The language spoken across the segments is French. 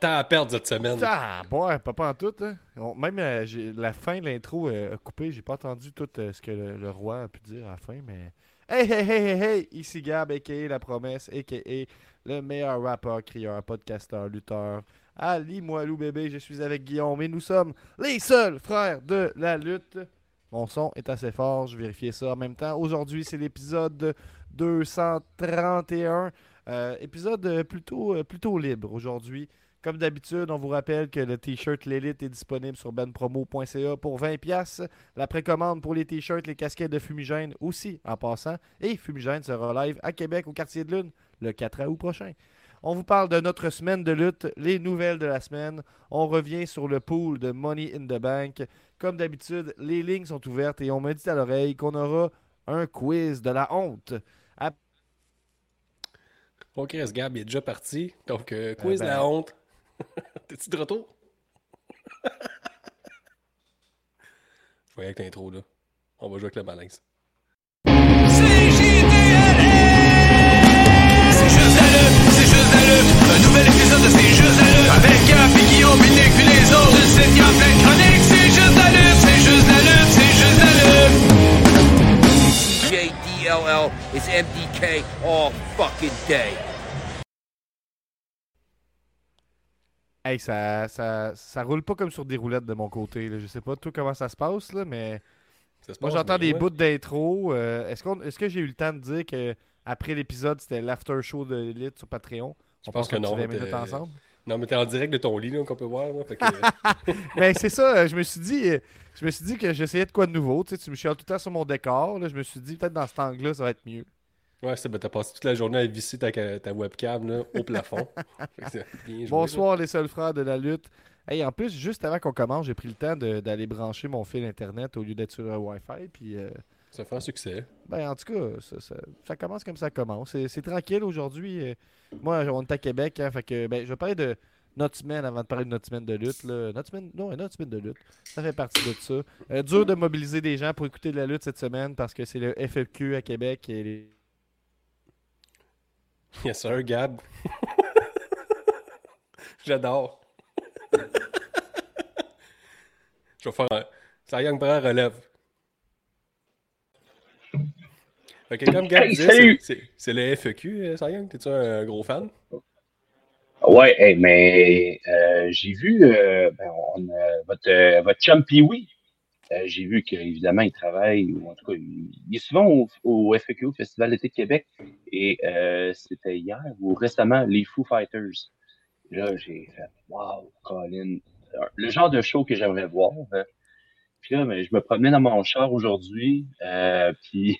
Temps à perdre cette semaine. Ah, ouais, pas, pas en tout. Hein. Même euh, la fin de l'intro euh, coupé. J'ai pas entendu tout euh, ce que le, roi a pu dire à la fin, mais. Hey, hey, hey, hey, hey! Ici Gab, a.k.a. La Promesse, a.k.a. le meilleur rappeur, crieur, podcasteur, lutteur. Ali Moilou bébé, je suis avec Guillaume et nous sommes les seuls frères de la lutte. Mon son est assez fort, je vérifiais ça en même temps. Aujourd'hui, c'est l'épisode 231. Euh, épisode plutôt, plutôt libre aujourd'hui. Comme d'habitude, on vous rappelle que le t-shirt L'Élite est disponible sur benpromo.ca pour 20$. La précommande pour les t-shirts, les casquettes de Fumigène aussi en passant. Et Fumigène sera live à Québec au quartier de Lune le 4 août prochain. On vous parle de notre semaine de lutte, les nouvelles de la semaine. On revient sur le pool de Money in the Bank. Comme d'habitude, les lignes sont ouvertes et on me dit à l'oreille qu'on aura un quiz de la honte. Ok, ce Gab il est déjà parti. Donc, euh, quiz ben- de la honte. T'es-tu de retour? Je voyais avec l'intro, là. On va jouer avec le malaise. C'est juste la lutte. Un nouvel épisode de C'est juste la lutte. Avec Gap et Guillaume, puis Nick, puis les autres. Tu sais, y a plein de chroniques. C'est juste la lutte, c'est juste la lutte, c'est juste la lutte. J-D-L-L is MDK all fucking day. Hey, ça, ça, ça roule pas comme sur des roulettes de mon côté. là. Je sais pas tout comment ça se passe, là, mais moi j'entends des ouais. bouts d'intro. Euh, Est-ce que j'ai eu le temps de dire que après l'épisode c'était l'after show de l'élite sur Patreon? Je On pense que non, 20 minutes t'es- ensemble? Non, mais t'es en direct de ton lit, là, qu'on peut voir. Là, fait que, Mais c'est ça, euh, je me suis dit, euh, je me suis dit que j'essayais de quoi de nouveau. Tu sais, tu me chiales tout le temps sur mon décor. là. Je me suis dit peut-être dans cet angle-là ça va être mieux. Ouais, c'est ben, t'as passé toute la journée à visser ta, ta webcam là, au plafond. Joué, Bonsoir les seuls frères de la lutte. Hey, en plus, juste avant qu'on commence, j'ai pris le temps d'aller brancher mon fil internet au lieu d'être sur un Wi-Fi. Puis, euh. Ça fait un succès. ben, en tout cas, ça, ça- ça commence comme ça commence. C'est- C'est tranquille aujourd'hui. euh. Moi, on est à Québec. hein, fait que, ben, je vais parler de notre semaine avant de parler de notre semaine de lutte. là. Notre semaine, non, notre semaine de lutte. Ça fait partie de ça. Euh, dur de mobiliser des gens pour écouter de la lutte cette semaine parce que c'est le FFQ à Québec. Et les- Yes, sir, Gab. J'adore. Je vais faire un. Ça Young relève. Que comme Gab Hey, c'est- le FEQ, euh, Young. T'es-tu un gros fan? Ouais, hey, mais euh, j'ai vu euh, ben, on, votre, votre chum Pee-Wee. Euh, j'ai vu qu'évidemment, il travaille, ou en tout cas, il, est souvent au, au Festival d'été de Québec. Et euh, c'était hier ou récemment, les Foo Fighters. Là, j'ai fait Wow, Colin. Le genre de show que j'aimerais voir. hein. Puis là, ben, je me promenais dans mon char aujourd'hui. Euh, puis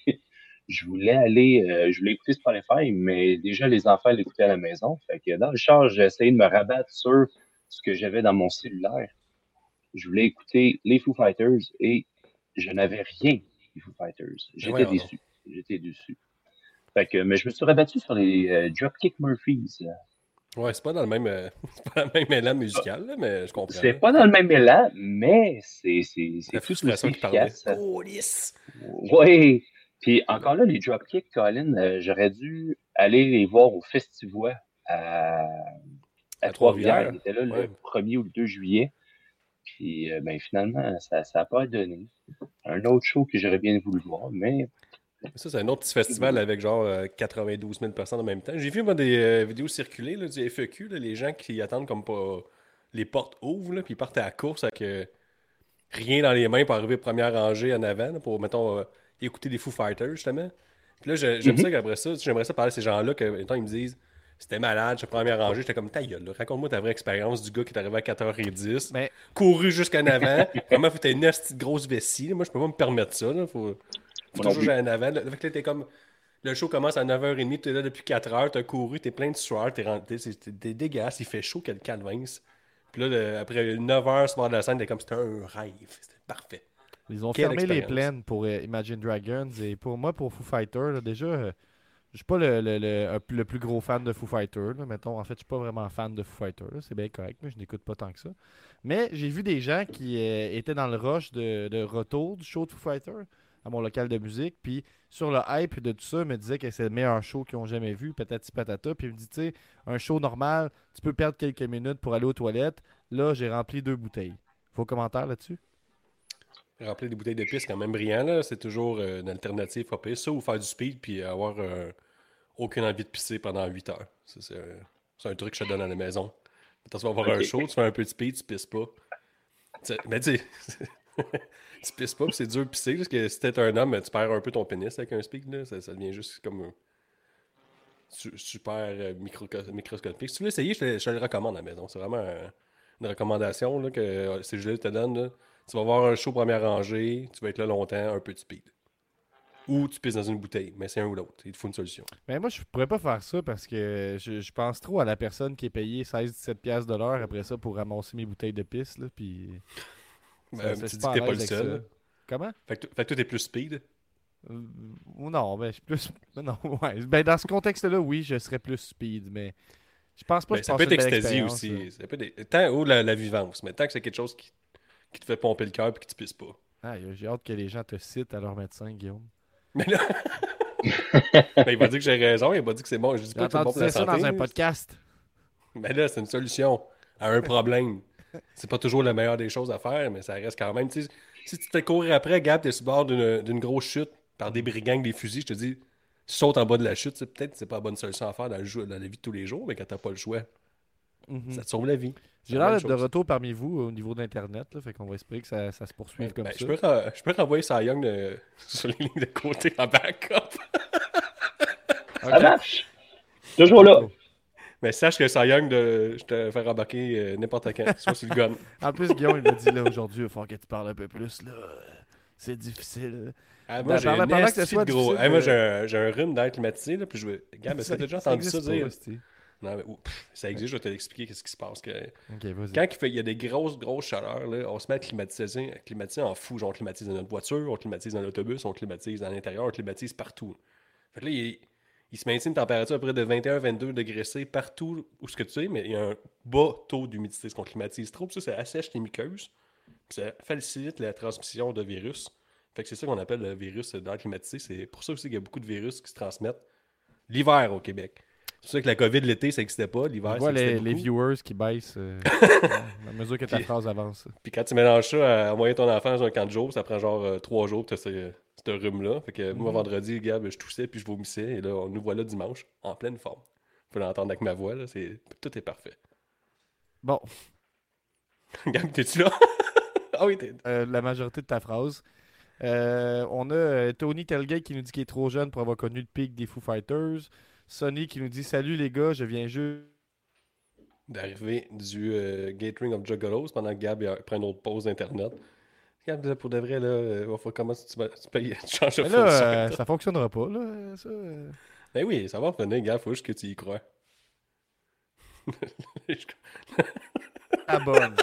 je voulais aller, euh, je voulais écouter Spotify, mais déjà les enfants l'écoutaient à la maison. Fait que dans le char, j'ai essayé de me rabattre sur ce que j'avais dans mon cellulaire. Je voulais écouter les Foo Fighters et je n'avais rien des Foo Fighters. J'étais voyons donc. déçu. J'étais déçu. Fait que, mais je me suis rabattu sur les euh, Dropkick Murphys. Ouais, c'est pas dans le même, euh, c'est pas dans le même élan musical, là, mais je comprends. C'est pas dans le même élan, mais c'est c'est c'est La tout frustration aussi qui parlait. efficace. Oh, lisse! Oui. Puis encore là, les Dropkicks, Colin, euh, j'aurais dû aller les voir au Festivois à, à, À Trois-Rivières. Trois-Rivières, Ils étaient là ouais. le 1er ou le 2 juillet. Puis euh, ben, finalement, ça n'a pas donné. Un autre show que j'aurais bien voulu voir, mais Ça, c'est un autre petit festival avec genre euh, 92 000 personnes en même temps. J'ai vu moi, des euh, vidéos circuler là, du FEQ, là, les gens qui attendent comme pas. Les portes ouvrent, là, puis ils partent à la course avec euh, rien dans les mains pour arriver première rangée en avant, pour, mettons, euh, écouter des Foo Fighters, justement. Puis là, j'aime Mhm. ça qu'après ça, j'aimerais ça parler à ces gens-là, que, mettons, ils me disent c'était malade, j'étais première rangée, j'étais comme ta gueule, là. raconte-moi ta vraie expérience du gars qui est arrivé à 4h10, Mais- couru jusqu'en avant, vraiment, faut une petite grosse vessie, là? moi, je peux pas me permettre ça, là. faut, faut toujours jouer en avant. Là, Fait que là, t'es comme. Le show commence à 9h30, tu es là depuis 4h, tu as couru, tu es plein de sueur, tu es, t'es, t'es- t'es dégueulasse, il fait chaud quel calvince. Puis là, le- après 9h sur bord de la scène, t'es comme c'était un rêve. C'était parfait. Ils ont Quelle fermé les expérience. plaines pour euh, Imagine Dragons. Et pour moi, pour Foo Fighters, là, déjà, euh, je suis pas le, le, le- le plus gros fan de Foo Fighters. là, mettons, en fait, je suis pas vraiment fan de Foo Fighters. C'est bien correct, mais je n'écoute pas tant que ça. Mais j'ai vu des gens qui euh, étaient dans le rush de, de retour du show de Foo Fighters. à mon local de musique. Puis sur le hype de tout ça, il me disait que c'est le meilleur show qu'ils ont jamais vu, patati patata. Puis il me dit, tu sais, un show normal, tu peux perdre quelques minutes pour aller aux toilettes. Là, j'ai rempli deux bouteilles. Vos commentaires là-dessus? Remplir des bouteilles de pisse, quand même brillant, là. C'est toujours euh, une alternative pas pire. Ça, ou faire du speed, puis avoir euh, aucune envie de pisser pendant 8 heures. Ça, C'est euh, c'est un truc que je te donne à la maison. Quand tu vas avoir un show, tu fais un peu de speed, tu pisses pas. Mais tu tu pisses pas, puis c'est dur de pisser, parce que si t'es un homme, tu perds un peu ton pénis avec un speed, là. Ça, ça devient juste comme su- super euh, micro- microscopique. Si tu veux l'essayer, je te, je te le recommande à la maison. C'est vraiment une recommandation là, que ces jeux te donne. là. Tu vas voir un show première rangée, tu vas être là longtemps, un peu de speed. Ou tu pisses dans une bouteille, mais c'est un ou l'autre. Il te faut une solution. Mais moi, je pourrais pas faire ça parce que je, je pense trop à la personne qui est payée 16-17$ piastres de l'heure après ça pour ramasser mes bouteilles de pisse. Là, puis ça Ben, fait tu dis que t'es pas le seul. ça. Comment? Fait que, t- fait que toi, t'es plus speed? Euh, ou non, ben, je suis plus. ben non, ouais. Ben, dans ce contexte-là, oui, je serais plus speed, mais je pense pas Ben, que ça peut être expérience, aussi. Ça peut être... Tant ou la, la vivance, mais tant que c'est quelque chose qui, qui te fait pomper le cœur et que tu pisses pas. Ah, j'ai hâte que les gens te citent à leur médecin, Guillaume. Mais là. Ben, il va dire que j'ai raison, il va dire que c'est bon. Je dis pas que c'est bon entendu pour la dire ça santé. dans un podcast. Mais là, c'est une solution à un problème. c'est pas toujours la meilleure des choses à faire, mais ça reste quand même. tu Si tu te courir après, Gab, t'es sur le bord d'une d'une grosse chute par des brigands avec des fusils, je te dis, saute en bas de la chute. c'est Peut-être que c'est pas la bonne solution à faire dans, le jeu- dans la vie de tous les jours, mais quand t'as pas le choix, Mhm. ça te sauve la vie. J'ai l'air de retour parmi vous au niveau d'Internet, fait qu'on va espérer que ça, ça se poursuive Ben, comme ben, ça. je, peux ren- je peux renvoyer ça à Young de- sur les lignes de côté en backup. Ça Ok. marche. Toujours là. Mais sache que Cy Young, de, je te fais rembarquer euh, n'importe quand, soit sur le gun. En plus, Guillaume, il m'a dit là aujourd'hui, il va falloir que tu parles un peu plus. là. C'est difficile. Ah, moi, j'ai un que gros. moi, euh, j'ai un, rhume d'air climatisé, là, puis je veux. Est-ce que t'as déjà entendu ça dire? Non, mais, ça existe, je vais te l'expliquer qu'est-ce qui se passe. que-. Quand il, fait, il y a des grosses, grosses chaleurs, là, on se met à climatiser, à climatiser en fou. Genre, on climatise dans notre voiture, on climatise dans l'autobus, on climatise dans l'intérieur, on climatise partout. Fait que là, il, il se maintient une température à près de 21-22 degrés C partout où ce que tu es, mais il y a un bas taux d'humidité. Ce qu'on climatise trop, ça, ça assèche les muqueuses, ça facilite la transmission de virus. Fait que c'est ça qu'on appelle le virus d'air climatisé. C'est pour ça aussi qu'il y a beaucoup de virus qui se transmettent l'hiver au Québec. C'est ça que la COVID l'été, ça n'existait pas. L'hiver, ça vois les, existait les beaucoup. viewers qui baissent euh, à mesure que ta Puis- phrase avance. Puis quand tu mélanges ça à envoyer ton enfant dans un camp de jour, ça prend genre euh, trois jours, tu as ce, ce rhume-là. Fait que moi, Mhm. vendredi, Gab, je toussais puis je vomissais. Et là, on nous voilà dimanche, en pleine forme. Vous pouvez l'entendre avec ma voix, là. Tout est parfait. Bon, Gab, t'es-tu là? ah oui, t'es... euh, la majorité de ta phrase. Euh, on a euh, Tony Telgate qui nous dit qu'il est trop jeune pour avoir connu le pic des Foo Fighters. Sonny qui nous dit Salut les gars, je viens juste. d'arriver du euh, Gathering of Juggalos pendant que Gab prend une autre pause d'Internet. Gab, là, pour de vrai, là, euh, il va falloir comment tu, tu payes, tu changes de fournisseur. euh, ça fonctionnera pas, là. Ça, euh. Ben oui, ça va revenir, Gab, faut juste que tu y crois. abonne.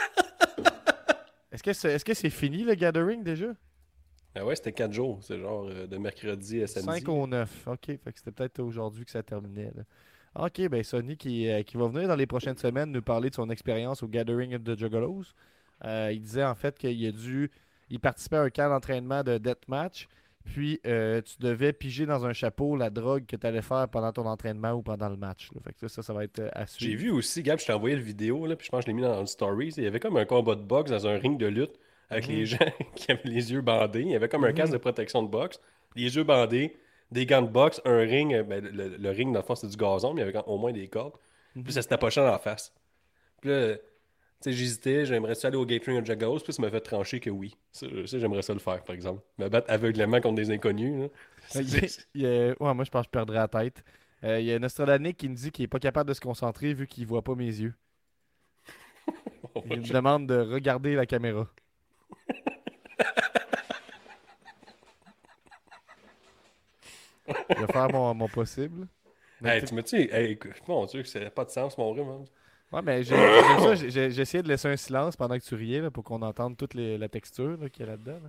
Est-ce que c'est est -ce c'est fini le gathering déjà? Ah ouais, c'était 4 jours. C'est genre euh, de mercredi à samedi. 5 au 9. Ok, fait que c'était peut-être aujourd'hui que ça terminait. là. Ok, ben Sonny qui, euh, qui va venir dans les prochaines semaines nous parler de son expérience au Gathering de Juggalos. Euh, il disait en fait qu'il a dû. Il participait à un camp d'entraînement de deathmatch. Puis tu devais piger dans un chapeau la drogue que tu allais faire pendant ton entraînement ou pendant le match. là. Fait que ça, ça, ça va être à suivre. J'ai vu aussi, Gab, je t'ai envoyé le vidéo, là, puis je pense que je l'ai mis dans le stories. Il y avait comme un combat de boxe dans un ring de lutte avec les gens qui avaient les yeux bandés. Il y avait comme un Mhm. casque de protection de boxe, les yeux bandés, des gants de boxe, un ring. euh, ben, le, le ring, dans le fond, c'était du gazon, mais il y avait au moins des cordes. Puis ça se tapochait dans la face. Puis là, tu sais, j'hésitais, j'aimerais ça aller au Gathering of Jagos, puis ça m'a fait trancher que oui. Ça, ça, j'aimerais ça le faire, par exemple. Me battre aveuglément contre des inconnus. là. Il- C'est- il- euh, ouais, moi, je pense que je perdrais la tête. Euh, Il y a Nostradanic qui me dit qu'il n'est pas capable de se concentrer vu qu'il voit pas mes yeux. Il me demande de regarder la caméra. Je vais faire mon, mon possible. Hey, tu- me dis, hey, écoute, mon Dieu, ça n'a pas de sens, mon rhume. hein. Ouais, mais j'ai- ça, j'ai- essayé de laisser un silence pendant que tu riais là, pour qu'on entende toute les- la texture qu'il y a là-dedans.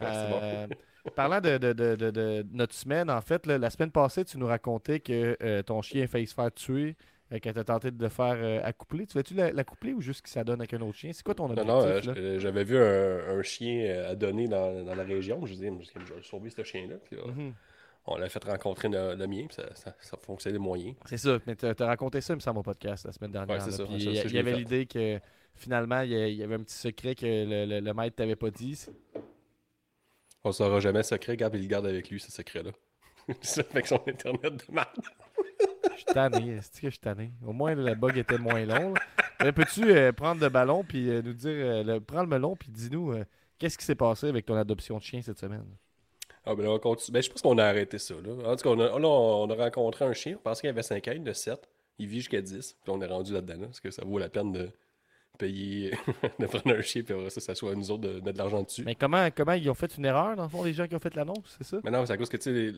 là. Bon. Euh, parlant de, de- de- de- de notre semaine, en fait, là, la semaine passée, tu nous racontais que euh, ton chien a failli se faire tuer quand t'as tenté de le faire euh, accoupler. Tu vas-tu la- l'accoupler ou juste que ça donne avec un autre chien? C'est quoi ton Non, objectif? non, euh, là? je- j'avais vu un, un chien euh, à donner dans, dans la région. Je disais, je vais sauver ce chien-là. Euh, Mhm. On l'a fait rencontrer le, le mien, puis ça, ça, ça fonctionnait moyen. C'est ça, mais t'as as raconté ça, il me semble, au podcast la semaine dernière. Ouais, c'est là. ça, il y, avait l'idée que finalement, il y, avait un petit secret que le, le- le maître t'avait pas dit. On saura jamais secret. Gab, il garde avec lui, ce secret-là. ça fait que son Internet de marde. Je suis tanné, c'est que je suis tanné? Au moins, le bug était moins long. Mais Peux-tu euh, prendre le ballon puis euh, nous dire, euh, prends le melon puis dis-nous euh, qu'est-ce qui s'est passé avec ton adoption de chien cette semaine? Ah, ben là, on continue. Ben, je pense qu'on a arrêté ça. En tout cas, on a, rencontré un chien. On pensait qu'il avait 5 ans, a 7. Il vit jusqu'à 10. Puis on est rendu là-dedans. là, parce que ça vaut la peine de payer, de prendre un chien. Puis après ça, ça soit à nous autres de mettre de l'argent dessus. Mais comment, comment ils ont fait une erreur, dans le fond, les gens qui ont fait l'annonce, c'est ça? Mais non, c'est à cause que, tu sais,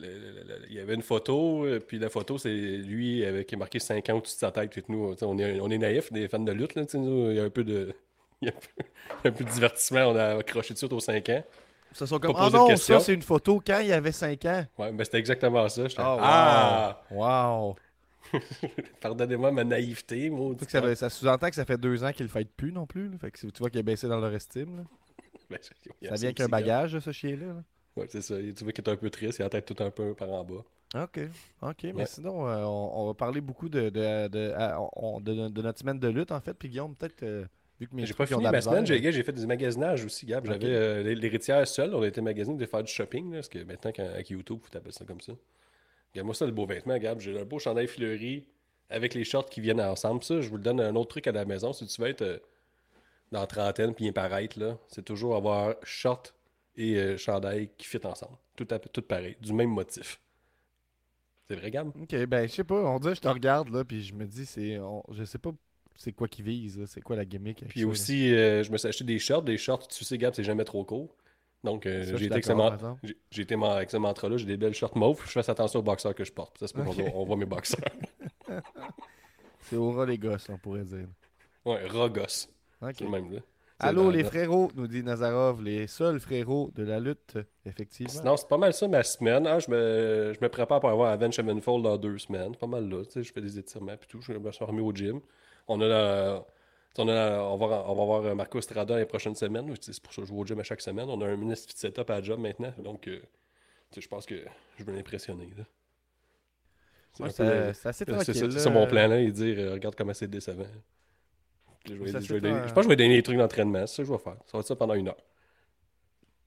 il y avait une photo, euh, puis la photo, c'est lui avec, qui est marqué 5 ans au-dessus de sa tête. Puis nous, tu sais, on est, on est naïfs, des fans de lutte, là, tu sais, nous, il y a un peu de... Il y a un peu, un peu de divertissement, on a accroché dessus aux 5 ans. Ça sont comme, ah de non, ça c'est une photo quand il avait 5 ans. Ouais, ben c'était exactement ça. Oh, wow. ah, Wow! pardonnez-moi ma naïveté, moi. Ça, ça sous-entend que ça fait deux ans qu'il le fait plus non plus. là. Fait que tu vois qu'il a baissé dans leur estime. là. Ben, Ça vient avec un bagage, ce chien-là. là. Ouais, c'est ça. Tu vois qu'il est un peu triste, il a la tête tout un peu par en bas. OK. OK, mais sinon, euh, on, on va parler beaucoup de, notre semaine de lutte, en fait. Puis Guillaume, peut-être, euh, vu que mes J'ai pas fini ma semaine, j'ai, fait du magasinage aussi, Gab. J'avais Ok. euh, l'hé- l'héritière seule, on a été magasiner de faire du shopping, là, parce que maintenant, quand- avec YouTube, faut t'appeler ça comme ça. Regarde-moi ça, le beau vêtement, Gab. J'ai un beau chandail fleuri avec les shorts qui viennent ensemble. Ça, je vous le donne un autre truc à la maison. Si tu veux être euh, dans la trentaine puis bien paraître, là, c'est toujours avoir short et euh, chandail qui fit ensemble. Tout, à, tout pareil, du même motif. C'est vrai, Gab? Ok, ben, je sais pas. On dirait, je te regarde, là, puis je me dis, c'est, on- je sais pas c'est quoi qui vise, là, c'est quoi la gimmick. Puis ça, aussi, euh, je me suis acheté des shorts. Des shorts, tu sais, Gab, c'est jamais trop court. Donc, euh, j'ai été avec ce mantra-là. J'ai des belles shorts mauves. Je fais attention aux boxeurs que je porte. Ça, c'est pour on voit mes boxeurs. C'est au ras les gosses, on pourrait dire. Ouais, rogos. Ok. C'est le même, là. Allô, les frérots, nous dit Nazarov, les seuls frérots de la lutte, effectivement. Sinon, c'est pas mal ça ma semaine. hein. Je, me, je me prépare pour avoir Avenge Sevenfold dans deux semaines. Pas mal là. Je fais des étirements et tout. Je me suis remis au gym. On a la- on, a la- on, va, on va voir euh, Marco Estrada les prochaines semaines. C'est pour ça que je vais au gym à chaque semaine. On a un ministre fit setup à la job maintenant. Donc, euh, je pense que je vais l'impressionner. C'est Ouais, c'est assez c'est tranquille. mon plan là, et dire euh, regarde comment c'est décevant. Je, vais- je c'est vais donner- un- je pense que je vais donner des trucs d'entraînement, c'est ça que je vais faire. Ça va être ça pendant une heure.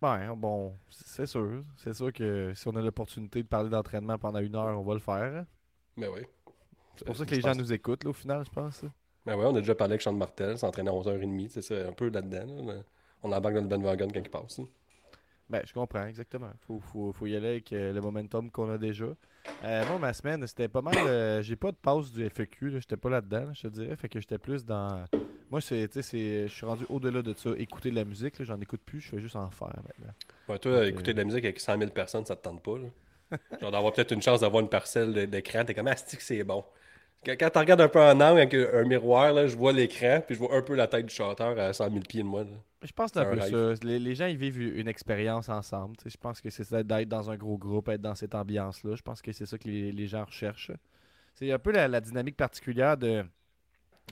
Ouais, bon, c'est sûr. C'est sûr que si on a l'opportunité de parler d'entraînement pendant une heure, on va le faire. Mais oui. C'est pour ça que les gens nous écoutent, là, au final, je pense. Mais ouais, on a déjà parlé avec Sean Martel, s'entraîner à 11h30, c'est ça, un peu là-dedans. là. On embarque dans le bandwagon quand il passe. là. Ben, je comprends, exactement. Faut, faut, faut y aller avec euh, le momentum qu'on a déjà. Euh, moi, ma semaine, c'était pas mal. euh, j'ai pas de passe du là, j'étais pas là-dedans, là, je te dirais. Fait que j'étais plus dans. Moi, c'est, je suis rendu au-delà de ça. Écouter de la musique, j'en écoute plus, je fais juste en faire maintenant. Ouais, toi, Donc, écouter de la musique avec 100 000 personnes, ça te tente pas. Là? Genre d'avoir peut-être une chance d'avoir une parcelle de- d'écran, t'es comme, ah, que c'est bon? Quand, quand tu regardes un peu en angle avec un, miroir, là, je vois l'écran, puis je vois un peu la tête du chanteur à 100 000 pieds de moi. là. Je pense que c'est un peu ça. Les, les gens, ils vivent une expérience ensemble. Je pense que c'est ça d'être dans un gros groupe, être dans cette ambiance-là. Je pense que c'est ça que les, les gens recherchent. C'est un peu la, la dynamique particulière de.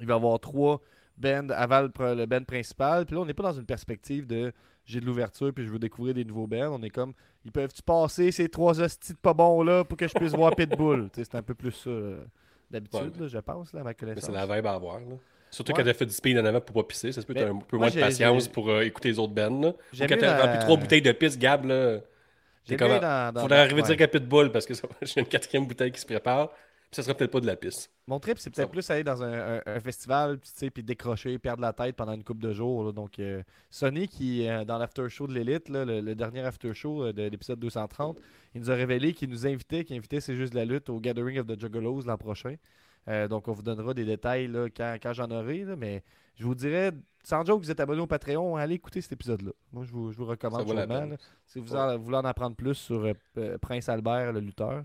Il va y avoir trois bands avant le, band principal. Puis là, on n'est pas dans une perspective de j'ai de l'ouverture puis je veux découvrir des nouveaux bands. On est comme ils peuvent-tu passer ces trois hosties de pas bons là pour que je puisse voir Pitbull? C'est un peu plus ça d'habitude, Ouais. je pense, là, à ma Mais connaissance. c'est la vibe à avoir. Là. Surtout Ouais. quand t'as fait du speed en avant pour pas pisser, ça se peut que t'as un peu moi, moins de patience pour euh, écouter les autres J'aime quand t'as la- rempli trois bouteilles de pisse, Gab, là, J'aime comment- mieux dans- dans- faudrait arriver ouais. dire qu'à Pitbull parce que ça- j'ai une quatrième bouteille qui se prépare, ça sera peut-être pas de la pisse. Mon trip, c'est peut-être plus aller dans un, un- un festival, puis, tu sais, puis décrocher, perdre la tête pendant une couple de jours. là. Donc, euh, Sonny, qui euh, dans l'after show de l'élite, le, le dernier after show euh, de l'épisode 230, il nous a révélé qu'il nous invitait, qu'il invitait C'est juste de la lutte au Gathering of the Juggalos l'an prochain. Euh, donc, on vous donnera des détails là, quand, quand j'en aurai. là, mais je vous dirais, sans joke, vous êtes abonné au Patreon, allez écouter cet épisode-là. Moi, je vous, je vous recommande chaudement. Si vous en- voulez en apprendre plus sur Prince Albert, le lutteur.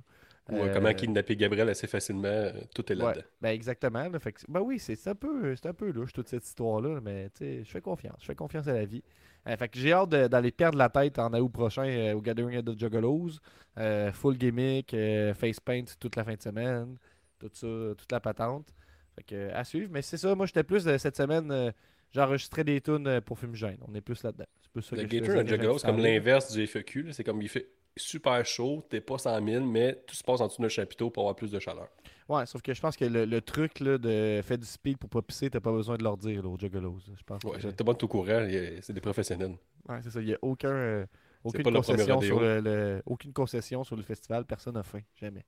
Ou euh, Euh, comment kidnapper Gabriel assez facilement, euh, tout est Ouais, là-dedans. ben exactement. là. Fait que- ben oui, c'est un peu, c'est un peu louche toute cette histoire-là, mais je fais confiance. Je fais confiance à la vie. Euh, fait que j'ai hâte d'aller perdre la tête en août prochain euh, au Gathering of the Juggalos. Euh, full gimmick, euh, face paint toute la fin de semaine, tout ça, toute la patente. Fait que, euh, à suivre. Mais c'est ça, moi, j'étais plus euh, cette semaine. euh, J'enregistrais des tunes euh, pour Fumigène. On est plus là-dedans. C'est plus ça Le que je Gator faisais à quand Juggalos, comme l'inverse du là. C'est comme il fait super chaud, t'es pas 100 000, mais tout se passe en dessous d'un chapiteau pour avoir plus de chaleur. Ouais, sauf que je pense que le, le truc là, de fait du speed pour pas pisser, t'as pas besoin de leur dire là, aux Juggalos. Je pense Ouais, que- t'es pas tout au courant, y c'est des professionnels. Ouais, c'est ça. Il n'y a aucun, euh, aucune, concession sur le- aucune concession sur le festival. Personne n'a faim. Jamais.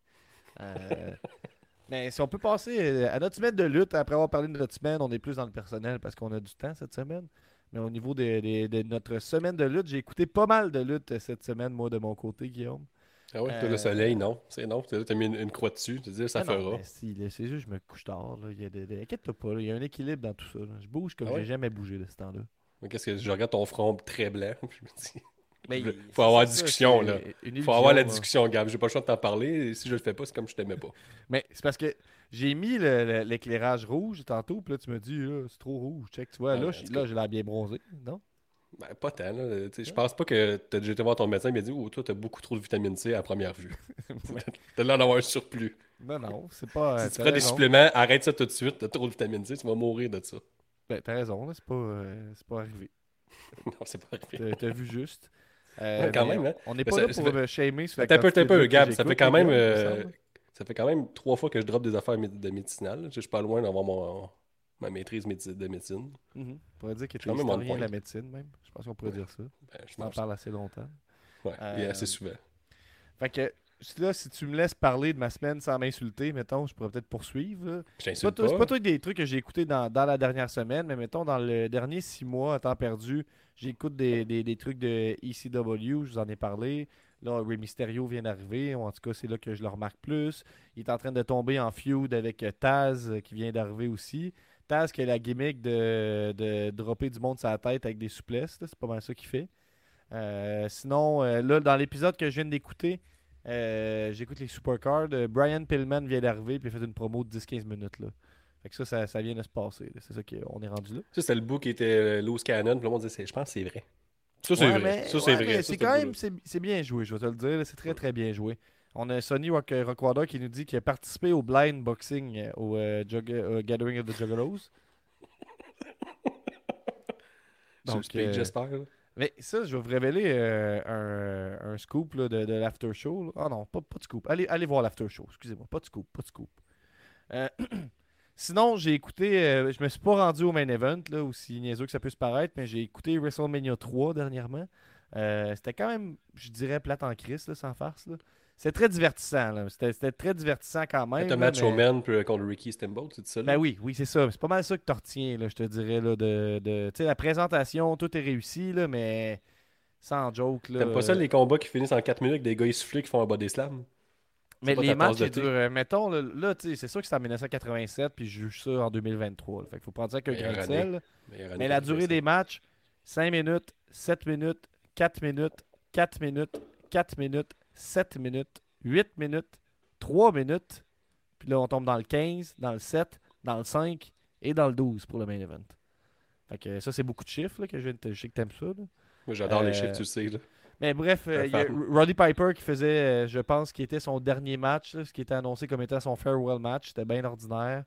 Euh, mais si on peut passer euh, à notre semaine de lutte, après avoir parlé de notre semaine, on est plus dans le personnel parce qu'on a du temps cette semaine. Mais au niveau de notre semaine de lutte, j'ai écouté pas mal de lutte cette semaine, moi, de mon côté, Guillaume. Ah ouais, toi, Euh, le soleil, non? C'est non. T'as mis une, une croix dessus, tu dis ça Ah fera. si, c'est juste que je me couche tard. Là. Il y a des, des- Inquiète-toi pas, là, il y a un équilibre dans tout ça. là. Je bouge comme Ah ouais? j'ai jamais bougé de ce temps-là. Mais Qu'est-ce que je regarde ton front très blanc, je me dis. Mais Faut avoir c'est discussion, là. Faut avoir la là. discussion, Gab. J'ai pas le choix de t'en parler. Et si je le fais pas, c'est comme je t'aimais pas. Mais c'est parce que j'ai mis l'éclairage rouge tantôt, puis là tu me dis c'est trop rouge. Check, tu vois, là, là j'ai l'air bien bronzé, non? Ben, pas tant, là. Tu Je pense pas que t'as déjà été voir ton médecin et il m'a dit Oh, toi, t'as beaucoup trop de vitamine C à première vue. t'as l'air d'avoir un surplus. Non, non, c'est pas. euh, si tu t'as prends des suppléments, arrête ça tout de suite. T'as trop de vitamine C, tu vas mourir de ça. Ben, t'as raison, c'est pas, euh, pas arrivé. non, c'est pas arrivé. T'as vu juste. Euh, Ouais, quand même, hein. On n'est pas ça- là pour shamer sur la T'as un peu, t'as peu, Gab. Ça fait quand même. Ça fait quand même trois fois que je drop des affaires de médicinales. Je suis pas loin d'avoir mon, ma maîtrise de médecine. Mhm. On pourrait dire que tu on historien de la médecine, même. Je pense qu'on pourrait dire ça. Ben, je pense. parle assez longtemps. Ouais, et Euh, assez souvent. Fait que là, si tu me laisses parler de ma semaine sans m'insulter, mettons, je pourrais peut-être poursuivre. C'est pas, tout- pas. pas tous des trucs que j'ai écoutés dans, dans la dernière semaine, mais mettons, dans le dernier six mois, à temps perdu, j'écoute des, des, des trucs de ECW, je vous en ai parlé. Là, Rey Mysterio vient d'arriver, en tout cas, c'est là que je le remarque plus. Il est en train de tomber en feud avec euh, Taz, euh, qui vient d'arriver aussi. Taz qui a la gimmick de, de dropper du monde sur la tête avec des souplesses, c'est pas mal ça qu'il fait. Euh, sinon, là, dans l'épisode que je viens d'écouter, j'écoute les Supercards. Brian Pillman vient d'arriver puis il fait une promo de 10-15 minutes. Là. Fait que ça, ça, ça vient de se passer. C'est ça qu'on est rendu là. Ça, c'est le bout qui était Loose Cannon. Puis le monde disait, je pense que c'est vrai. Ça, c'est Ouais, vrai. mais- ça, c'est ouais, vrai. C'est ce quand même c'est c'est bien joué, je vais te le dire. C'est très très bien joué. On a Sonny Rock, Rockwater qui nous dit qu'il a participé au blind boxing euh, au euh, euh, Gathering of the Juggalos. Donc, euh, j'espère. là. Mais ça, je vais vous révéler euh, un, un scoop là, de, de l'after show. Ah non, pas, pas de scoop. Allez, allez voir l'after show. Excusez-moi, pas de scoop, pas de scoop. Sinon, j'ai écouté. euh, je me suis pas rendu au main event, là, aussi niaiseux que ça peut se paraître, mais j'ai écouté WrestleMania 3 dernièrement. Euh, C'était quand même, je dirais, plate en crise, là, sans farce. là. C'était très divertissant. là. C'était c'était très divertissant quand même. T'as là, match mais- au man euh, contre Ricky Steamboat, c'est ça? là? ben oui, oui, c'est ça. C'est pas mal ça que tu retiens, là, je te dirais. Là, de, de... Tu sais, la présentation, tout est réussi, là, mais sans joke. Là, T'aimes pas ça, les combats qui finissent en 4 minutes avec des gars essoufflés qui font un body slam? Mais les matchs, de durent, euh, mettons, là, c'est sûr que c'est en 1987, puis je juge ça en 2023. là. Fait qu'il faut prendre ça avec un grain de sel. Mais la durée des matchs, 5 minutes, 7 minutes, 4 minutes, 4 minutes, 4 minutes, 7 minutes, 8 minutes, 3 minutes. Puis là, on tombe dans le 15, dans le 7, dans le 5 et dans le 12 pour le main event. Fait que ça, c'est beaucoup de chiffres là, que je, viens de te- je sais que t'aimes ça. là. Moi, j'adore Euh, les chiffres, tu sais. Là. Mais bref, euh, il y a. Roddy Piper qui faisait, euh, je pense, qui était son dernier match, là, ce qui était annoncé comme étant son farewell match. C'était bien ordinaire.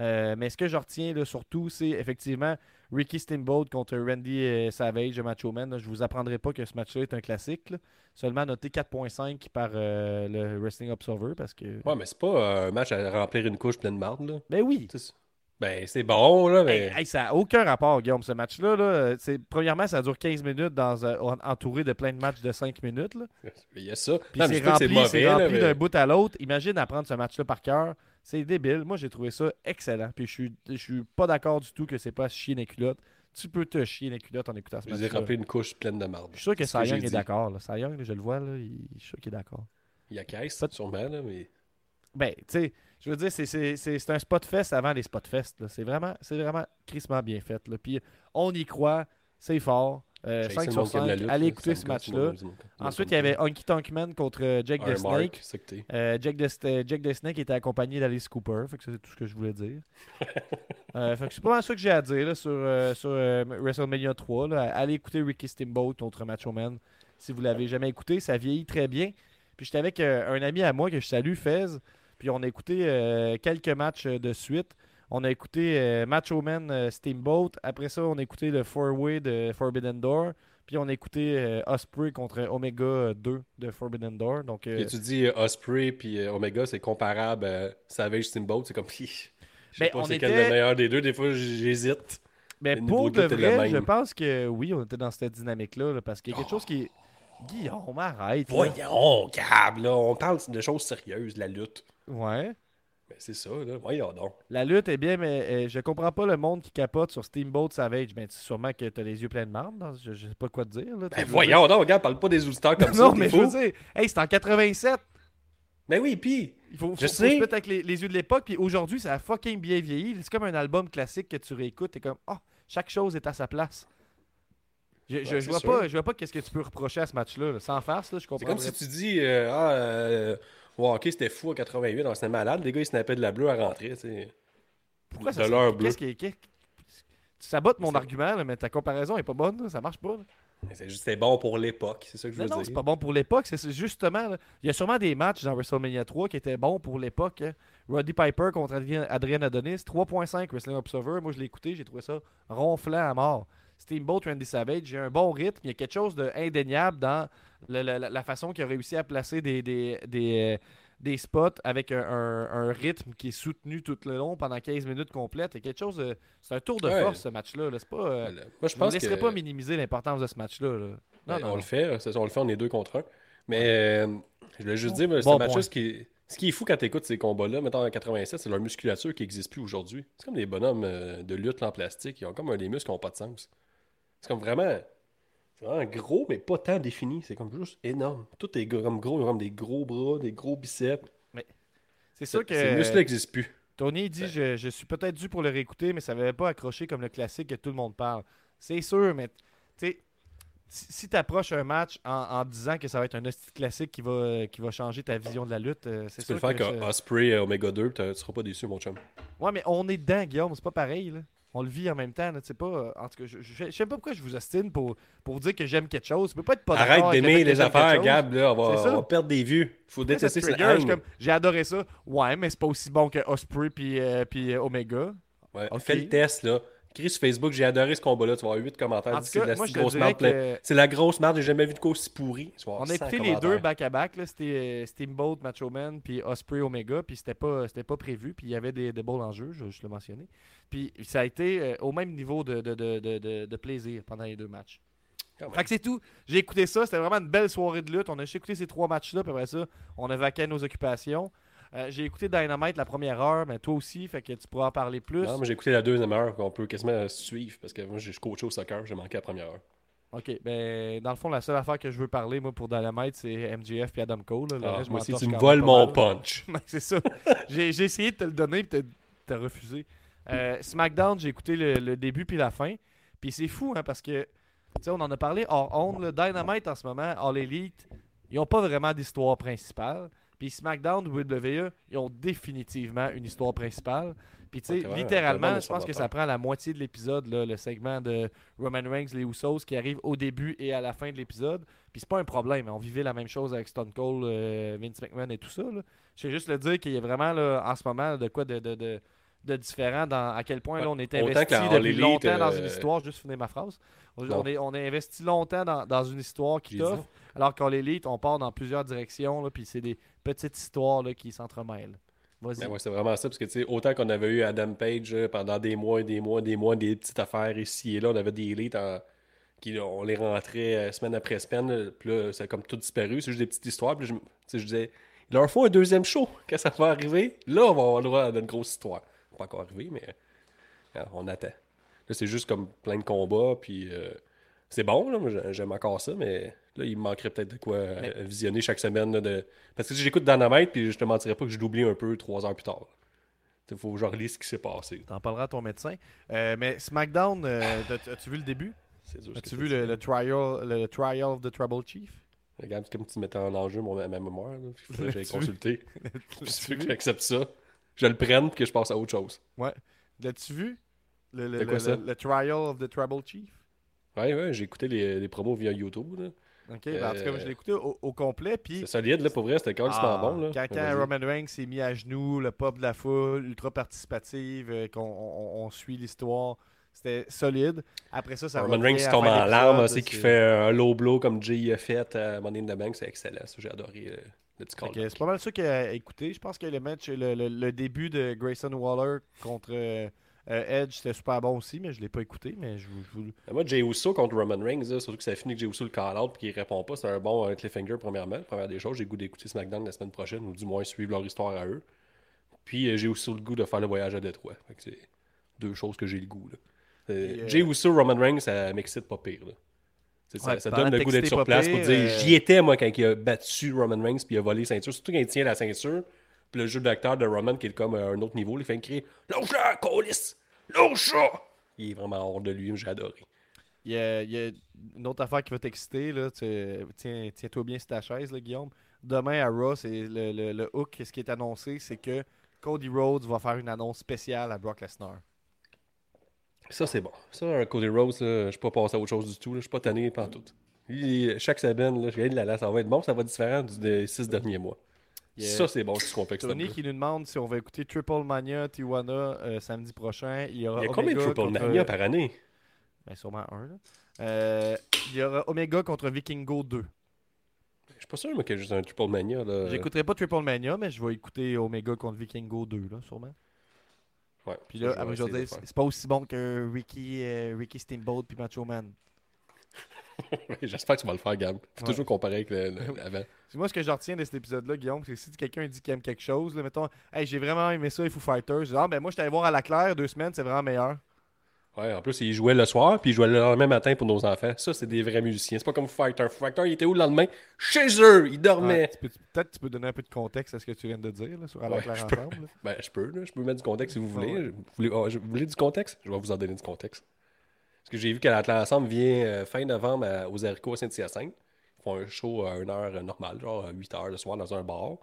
Euh, mais ce que je retiens là, surtout, c'est effectivement Ricky Steamboat contre Randy Savage, Macho Man. là. Je vous apprendrai pas que ce match-là est un classique. là. Seulement noté 4.5 par le Wrestling Observer parce que. Ouais, mais c'est pas un match à remplir une couche pleine de marde, là. Ben oui. Ben, c'est bon, là, mais. Hey, hey, ça n'a aucun rapport, Guillaume, ce match-là. là. Premièrement, ça dure 15 minutes dans, en- entouré de plein de matchs de 5 minutes. là. Il y a ça. Puis c'est rempli, mauvais, rempli mais- d'un bout à l'autre. Imagine apprendre ce match-là par cœur. C'est débile. Moi, j'ai trouvé ça excellent. Puis je suis, je suis pas d'accord du tout que c'est pas à se chier les culottes. Tu peux te chier les culottes en écoutant ce match-là. remplir une couche pleine de marde. Je suis sûr que j'ai est d'accord. là, je le vois, là, il- je suis sûr qu'il est d'accord. Il y a caisse, sûrement, là, mais. Ben, tu sais, je veux dire, c'est- un spot fest avant les spot fest. C'est vraiment, vraiment crissement bien fait. Là. Puis on y croit, c'est fort. Euh, J'ai 5 le sur monde qui aime la 5. lutte, Allez écouter ce match-là. Ensuite, il y avait Honky Tonk Man contre euh, Jake the Snake. Euh, the, the Snake était accompagné d'Alice Cooper. Fait que ça, c'est tout ce que je voulais dire. Euh, fait que c'est pas mal ça que j'ai à dire là, sur, euh, sur euh, WrestleMania 3. là. Allez écouter Ricky Steamboat contre Macho Man si vous l'avez jamais écouté. Ça vieillit très bien. Puis j'étais avec euh, un ami à moi que je salue, Fez. Puis on a écouté euh, quelques matchs euh, de suite. On a écouté euh, Macho Man euh, Steamboat. Après ça, on a écouté le Four-Way de Forbidden Door. Puis on a écouté Osprey contre Omega 2 de Forbidden Door. Donc, Et tu dis Osprey puis Omega, c'est comparable à Savage Steamboat. C'est comme. Je sais Ben, pas c'est quel était- le meilleur des deux. Des fois, j'hésite. mais le pour de vrai, je pense que oui, on était dans cette dynamique-là. là, parce qu'il y a quelque chose qui. Guillaume, arrête. Voyons, Gab, là. On parle de choses sérieuses, la lutte. Ouais. Ben, c'est ça, là. Voyons donc. La lutte est bien, mais euh, je comprends pas le monde qui capote sur Steamboat Savage. Ben, c'est sûrement que t'as les yeux pleins de marde. dans- Je, je sais pas quoi te dire. Là, Ben, Je voyons donc, Gab, parle pas des auditeurs comme dire- ça. non, mais je fou. veux dire, hey, c'est en 87. Ben oui, puis. Il faut, Je faut- faut sais. se mettre avec les, les yeux de l'époque. Puis aujourd'hui, ça a fucking bien vieilli. C'est comme un album classique que tu réécoutes. T'es comme, oh, chaque chose est à sa place. Je, je, Ouais, je c'est vois sûr. pas, je vois pas qu'est-ce que tu peux reprocher à ce match-là. là. Sans farce, là, je C'est comprends. comme si tu dis Ah, ah, euh, ouais, ok, c'était fou en 88, on c'était malade. Les gars, ils snappaient de la bleue à rentrer. tu sais. Pourquoi de ça l'heure bleue. qu'est-ce qui Tu sabotes mon C'est- argument, là, mais ta comparaison est pas bonne. là, Ça marche pas. C'est juste c'était bon pour l'époque, c'est ça que je Non, veux non, dire. c'est pas bon pour l'époque. C'est c'est justement. là, Il y a sûrement des matchs dans WrestleMania 3 qui étaient bons pour l'époque. hein. Roddy Piper contre Adrien, Adonis, 3.5 Wrestling Observer. Moi, je l'ai écouté, j'ai trouvé ça ronflant à mort. Steamboat, Randy Savage, j'ai un bon rythme. Il y a quelque chose d'indéniable dans la, la façon qu'il a réussi à placer des, des, des, euh, des spots avec un, un- un rythme qui est soutenu tout le long pendant 15 minutes complètes. A quelque chose C'est un tour de Ouais. force, ce match-là. là. C'est pas. euh, Moi, je ne pense laisserai que pas minimiser l'importance de ce match-là. là. Non, ben, non, on non. le fait, c'est ça, on le fait, on est deux contre un. Mais euh, je voulais juste dire, Bon ce match-là, point. ce qui, est, ce qui est fou quand tu écoutes ces combats-là, mettons en 87, c'est leur musculature qui n'existe plus aujourd'hui. C'est comme des bonhommes de lutte en plastique, ils ont comme un des muscles qui n'ont pas de sens. C'est comme vraiment, c'est vraiment gros, mais pas tant défini. C'est comme juste énorme. Tout est gros, comme gros, comme des gros bras, des gros biceps. C'est sûr que. Ces muscles n'existent plus. Tony dit Ben. je, je suis peut-être dû pour le réécouter, mais ça n'avait pas accroché comme le classique que tout le monde parle. C'est sûr, mais tu sais, si, tu approches un match en, en disant que ça va être un hostie classique qui va, qui va changer ta vision de la lutte, euh, c'est Tu peux le sûr faire que je- Osprey Omega 2, tu seras pas déçu, mon chum. Ouais, mais on est dedans, Guillaume, c'est pas pareil. Là. On le vit en même temps. sais pas, euh, en tout cas, je, je, je sais pas pourquoi je vous ostine pour, pour dire que j'aime quelque chose. Tu peux pas être pas Arrête d'aimer les affaires. Gab, là, on va, C'est ça. on va perdre des vues. Faut ça détester comme, J'ai adoré ça. Ouais, mais c'est pas aussi bon que Osprey puis, euh, puis Omega. Ouais, Ok. Fais le test, là. Écris sur Facebook, j'ai adoré ce combat-là. Tu vas avoir 8 commentaires. En C'est la grosse que- C'est la grosse marde, j'ai jamais vu de quoi aussi pourri. On a 100 écouté les deux back-à-back, c'était euh, Steamboat, Macho Man, puis Osprey Omega, puis c'était pas, pas prévu, puis il y avait des, des beaux enjeux, je, je l'ai mentionné. Puis ça a été euh, au même niveau de, de, de, de, plaisir pendant les deux matchs. Fait que c'est tout. J'ai écouté ça, c'était vraiment une belle soirée de lutte. On a juste écouté ces trois matchs-là, puis après ça, on a vaqué à nos occupations. Euh, j'ai écouté Dynamite la première heure, mais toi aussi, fait que tu pourras en parler plus. Non, mais j'ai écouté la deuxième heure, qu'on peut quasiment suivre, parce que moi, je suis coaché au soccer, j'ai manqué la première heure. Ok, ben dans le fond, la seule affaire que je veux parler, moi, pour Dynamite, c'est MJF et Adam Cole. là. Le Ah, reste, je moi aussi, tu me quand voles même pas mon mal. punch. Ouais, c'est ça. J'ai j'ai essayé de te le donner puis t'as- t'as refusé. Euh, SmackDown, j'ai écouté le, le début puis la fin. Puis c'est fou, hein, parce que, tu sais, on en a parlé hors là, Dynamite en ce moment, All Elite, ils n'ont pas vraiment d'histoire principale. Puis SmackDown, WWE, ils ont définitivement une histoire principale. Puis tu sais, littéralement, je pense que ça prend la moitié de l'épisode, là, le segment de Roman Reigns, les Usos, qui arrive au début et à la fin de l'épisode. Puis c'est pas un problème. On vivait la même chose avec Stone Cold, euh, Vince McMahon et tout ça. là. Je vais juste le dire qu'il y a vraiment là, en ce moment de quoi de, de, de, de différent dans à quel point là, on est investi depuis longtemps dans une euh, histoire. Juste finir ma phrase. On, est, on est investi longtemps dans, dans une histoire qui t'offre, alors qu'en l'élite, on part dans plusieurs directions. Là, puis c'est des petites histoires là, qui s'entremêlent. Ouais, c'est vraiment ça, parce que tu sais, autant qu'on avait eu Adam Page euh, pendant des mois et des mois, des mois, des petites affaires ici et là, on avait des élites en- qui on les rentrait euh, semaine après semaine, là, puis là, ça a comme tout disparu, c'est juste des petites histoires, puis je disais, il leur faut un deuxième show, quand ça va arriver, là, on va avoir le droit à une grosse histoire. Pas encore arrivé, mais on attend. Là, c'est juste comme plein de combats, puis euh, c'est bon, là, j'aime encore ça, mais là, il me manquerait peut-être de quoi euh, Mais- visionner chaque semaine, là, de... parce que si j'écoute Dynamite, puis je te mentirais pas que je l'oublie un peu trois heures plus tard. Il faut que je relise ce qui s'est passé. T'en parleras à ton médecin. Euh, mais SmackDown, euh, as-tu vu le début? As-tu vu le, trial, le, trial of the Trouble Chief? Regarde, comme tu mettais en enjeu mon, ma mémoire. là. Vu? consulter. Puis tu veux que j'accepte ça, je le prenne puis que je passe à autre chose. L'as-tu vu? Le, quoi le- ça? le- trial of the Trouble Chief? Ouais, ouais, j'ai écouté les, les promos via YouTube. là. Ok, ben, en tout cas, je l'ai écouté au, au complet. Puis C'est solide, là, pour vrai, c'était quand Ah, bon. Là. Quand. Roman Reigns s'est mis à genoux, le pop de la foule, ultra participative, euh, qu'on on, on suit l'histoire, c'était solide. Après ça, ça Roman Reigns tombe en larmes, qui c'est- fait un low blow comme Jay a fait à Money in the Bank, c'est excellent. Ça, j'ai adoré euh, que C'est pas mal ça qu'il a écouté. Je pense que le match, le, le- le début de Grayson Waller contre euh, euh, Edge, c'était super bon aussi, mais je l'ai pas écouté. Mais je je vous- Moi, Jay Uso contre Roman Reigns, là, surtout que ça finit que Jay Uso le call-out et qu'il répond pas, c'est un bon euh, cliffhanger, premièrement. Première des choses, j'ai le goût d'écouter SmackDown la semaine prochaine, ou du moins suivre leur histoire à eux. Puis euh, j'ai aussi le goût de faire le voyage à Détroit. C'est deux choses que j'ai le goût. Là. Uso, Roman Reigns, ça m'excite pas pire. Là. Ça, donne le goût d'être sur place pour dire euh, j'y étais moi quand il a battu Roman Reigns puis il a volé la ceinture. Surtout quand il tient la ceinture. Puis le jeu d'acteur de Roman qui est comme à un autre niveau, il fait crier Lâche-la, colis Lâche-la Il est vraiment hors de lui, j'ai adoré. Il y, a, il y a une autre affaire qui va t'exciter. là. Tu- Tiens, tiens-toi bien sur ta chaise, là, Guillaume. Demain à Raw, c'est le, le, le hook. Ce qui est annoncé, c'est que Cody Rhodes va faire une annonce spéciale à Brock Lesnar. Ça, c'est bon. Ça, un Cody Rose, je suis pas passé à autre chose du tout. Je suis pas tanné pantoute. Lui, chaque semaine, là, je viens de la là, ça va être bon, ça va être différent des six derniers mois. Il Ça, c'est bon, ce qu'on fait. Tony Il qui nous demande si on va écouter Triple Mania Tijuana euh, samedi prochain. Il y aura y a combien de Triple contre- Mania par année? Ben, sûrement un. là. Euh, il y aura Omega contre Vikingo 2. Je suis pas sûr moi, qu'il y a juste un Triple Mania. J'écouterai pas Triple Mania, mais je vais écouter Omega contre Vikingo 2, là, sûrement. Ouais, Puis là, après, je vais dire, c'est pas aussi bon que Ricky, euh, Ricky Steamboat puis Macho Man. J'espère que tu vas le faire, Gab. Faut Ouais. toujours comparer avec le- le- moi ce que je retiens de cet épisode-là, Guillaume, c'est que si quelqu'un dit qu'il aime quelque chose, là, mettons, hey, j'ai vraiment aimé ça, les Foo Fighters. Dis, ah, ben moi, je allé voir à la claire deux semaines, c'est vraiment meilleur. Ouais, en plus, il jouait le soir, puis il jouait le lendemain matin pour nos enfants. Ça, c'est des vrais musiciens. C'est pas comme Fighter. Fighter, il était où le lendemain? Chez eux Il dormait. Peux- Peut-être que tu peux donner un peu de contexte à ce que tu viens de dire là, sur à la Ouais, claire je peux. ensemble. Ben, je peux, là. je peux mettre du contexte si vous voulez. Ouais. Vous, voulez oh, je- vous voulez du contexte? Je vais vous en donner du contexte. Parce que j'ai vu qu'à l'Atlas Ensemble vient euh, fin novembre à- aux haricots à Saint-Hyacinthe. Ils font un show à une heure normale, genre à 8 heures le soir dans un bar.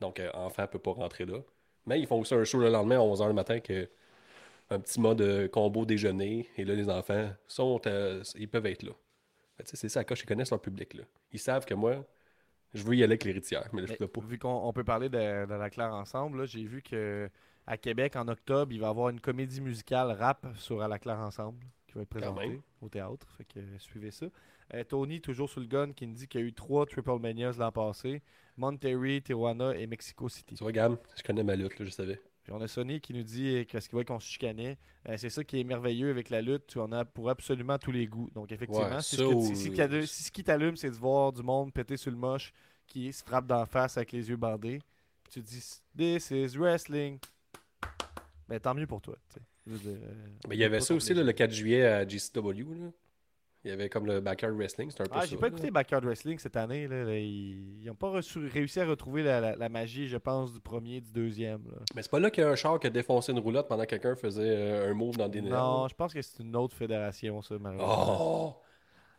Donc, euh, enfant ne peut pas rentrer là. Mais ils font aussi un show le lendemain à 11 h le matin que un petit mode euh, combo déjeuner. Et là, les enfants sont, euh, ils peuvent être là. Tu sais, c'est ça, quand ils connaissent leur public. Là. Ils savent que moi, je veux y aller avec l'héritière, mais là, je peux pas. Vu qu'on on peut parler de, de la claire ensemble, j'ai vu que à Québec, en octobre, il va y avoir une comédie musicale rap sur À la claire ensemble qui va être présentée au théâtre. Fait que suivez ça. Euh, Tony, toujours sur le gun, qui nous dit qu'il y a eu trois Triple Manias l'an passé Monterrey, Tijuana et Mexico City. Tu Gab, je connais ma lutte, là, je savais. Puis on a Sonny qui nous dit euh, qu'est-ce qu'il voit qu'on se chicanait. Euh, c'est ça qui est merveilleux avec la lutte. En as pour absolument tous les goûts. Donc, effectivement, Ouais, si, ce que- ou- si- si qui allume- si ce qui t'allume, c'est de voir du monde péter sur le moche qui se frappe d'en face avec les yeux bandés. Puis tu te dis This is wrestling. Ben, tant mieux pour toi. euh, Mais il y avait ça aussi là, le 4 juillet à GCW. Là. Il y avait comme le Backyard Wrestling, un peu Ah, j'ai pas écouté Backyard Wrestling cette année. Là, Là, ils n'ont pas reçu- réussi à retrouver la, la- la magie, je pense, du premier, du deuxième. là. Mais c'est pas là qu'il y a un char qui a défoncé une roulotte pendant que quelqu'un faisait euh, un move dans des Non, je pense que c'est une autre fédération, ça, malheureusement. Oh!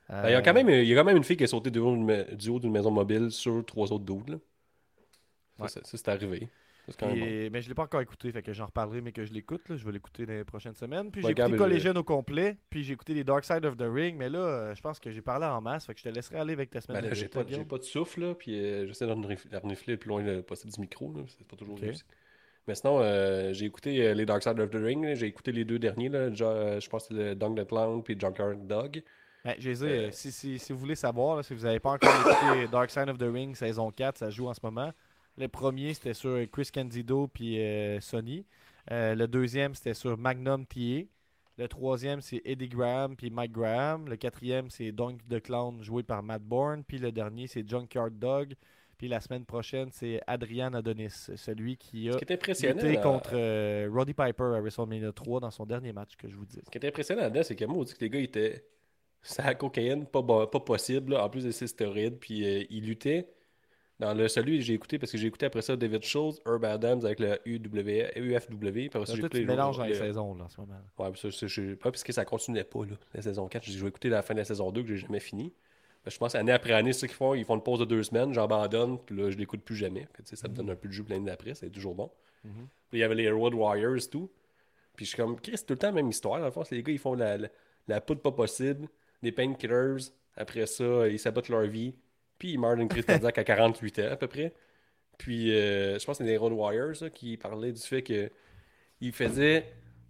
Euh, Ben, il, y a quand même, il y a quand même une fille qui est sautée du haut d'une maison mobile sur trois autres. Là. Ça, Ouais. ça, ça, c'est arrivé. Quand même bon. Mais je l'ai pas encore écouté, fait que j'en reparlerai, mais que je l'écoute. là. Je vais l'écouter dans les prochaines semaines. Puis Ouais, j'ai écouté Collégienne au complet, puis j'ai écouté les Dark Side of the Ring, mais là, euh, je pense que j'ai parlé en masse, fait que je te laisserai aller avec ta semaine Ben j'ai pas, pas de souffle, là, puis euh, j'essaie de renif- de renifler le plus loin le possible du micro. C'est pas toujours Ok. réussi. Mais sinon, euh, j'ai écouté euh, les Dark Side of the Ring. J'ai écouté les deux derniers. Là, euh, je pense que c'est le Dunk the Clown puis Junkyard Dog. Ben, je les ai, Euh, euh, si, si, si vous voulez savoir, là, si vous n'avez pas encore écouté Dark Side of the Ring saison 4, ça joue en ce moment. Le premier, c'était sur Chris Candido puis euh, Sony. Euh, le deuxième, c'était sur Magnum TA. Le troisième, c'est Eddie Graham puis Mike Graham. Le quatrième, c'est Dunk the Clown joué par Matt Bourne. Puis le dernier, c'est Junkyard Dog. Puis la semaine prochaine, c'est Adrian Adonis, celui qui a qui lutté contre euh, Roddy Piper à WrestleMania 3 dans son dernier match que je vous dis. ce qui est impressionnant c'est que moi, on dit que les gars étaient. C'est la cocaïne, pas, possible, là, en plus de ces stéroïdes. Puis euh, ils luttaient. Dans le celui que j'ai écouté, parce que j'ai écouté après ça David Schultz, Herb Adams avec le UW, UFW. Puis j'ai écouté tu mélanges dans les le- saisons là, en ce moment. Ouais, ça, je- pas parce que ça continuait pas, là, la saison 4. J'ai dit, je vais écouter la fin de la saison 2 que j'ai jamais fini. Ben, je pense année après année, c'est ce qu'ils font. Ils font une pause de deux semaines, j'abandonne, puis là, je l'écoute plus jamais. Ça me donne un peu de jus l'année d'après, c'est toujours bon. Mhm. Puis il y avait les Road Warriors, tout. Puis je suis comme, Chris, c'est tout le temps la même histoire. Dans le fond, les gars, ils font la, la, la poudre pas possible, des painkillers, Après ça, ils sabotent leur vie. Puis ils meurent d'une crise cardiaque à 48 ans à peu près. Puis euh, je pense que c'est des Road Warriors qui parlaient du fait que ils faisaient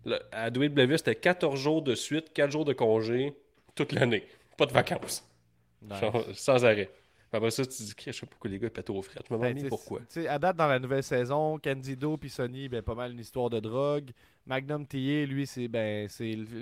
le- à WWE c'était 14 jours de suite, 4 jours de congé toute l'année. Pas de vacances. Nice. Genre, sans arrêt. Après ça, tu te dis, je sais pas pourquoi les gars pètent aux frettes. Je me Ben, demande t'sais, pourquoi. à date, dans la nouvelle saison, Candido puis Sony, ben, pas mal une histoire de drogue. Magnum TA, lui, c'est ben,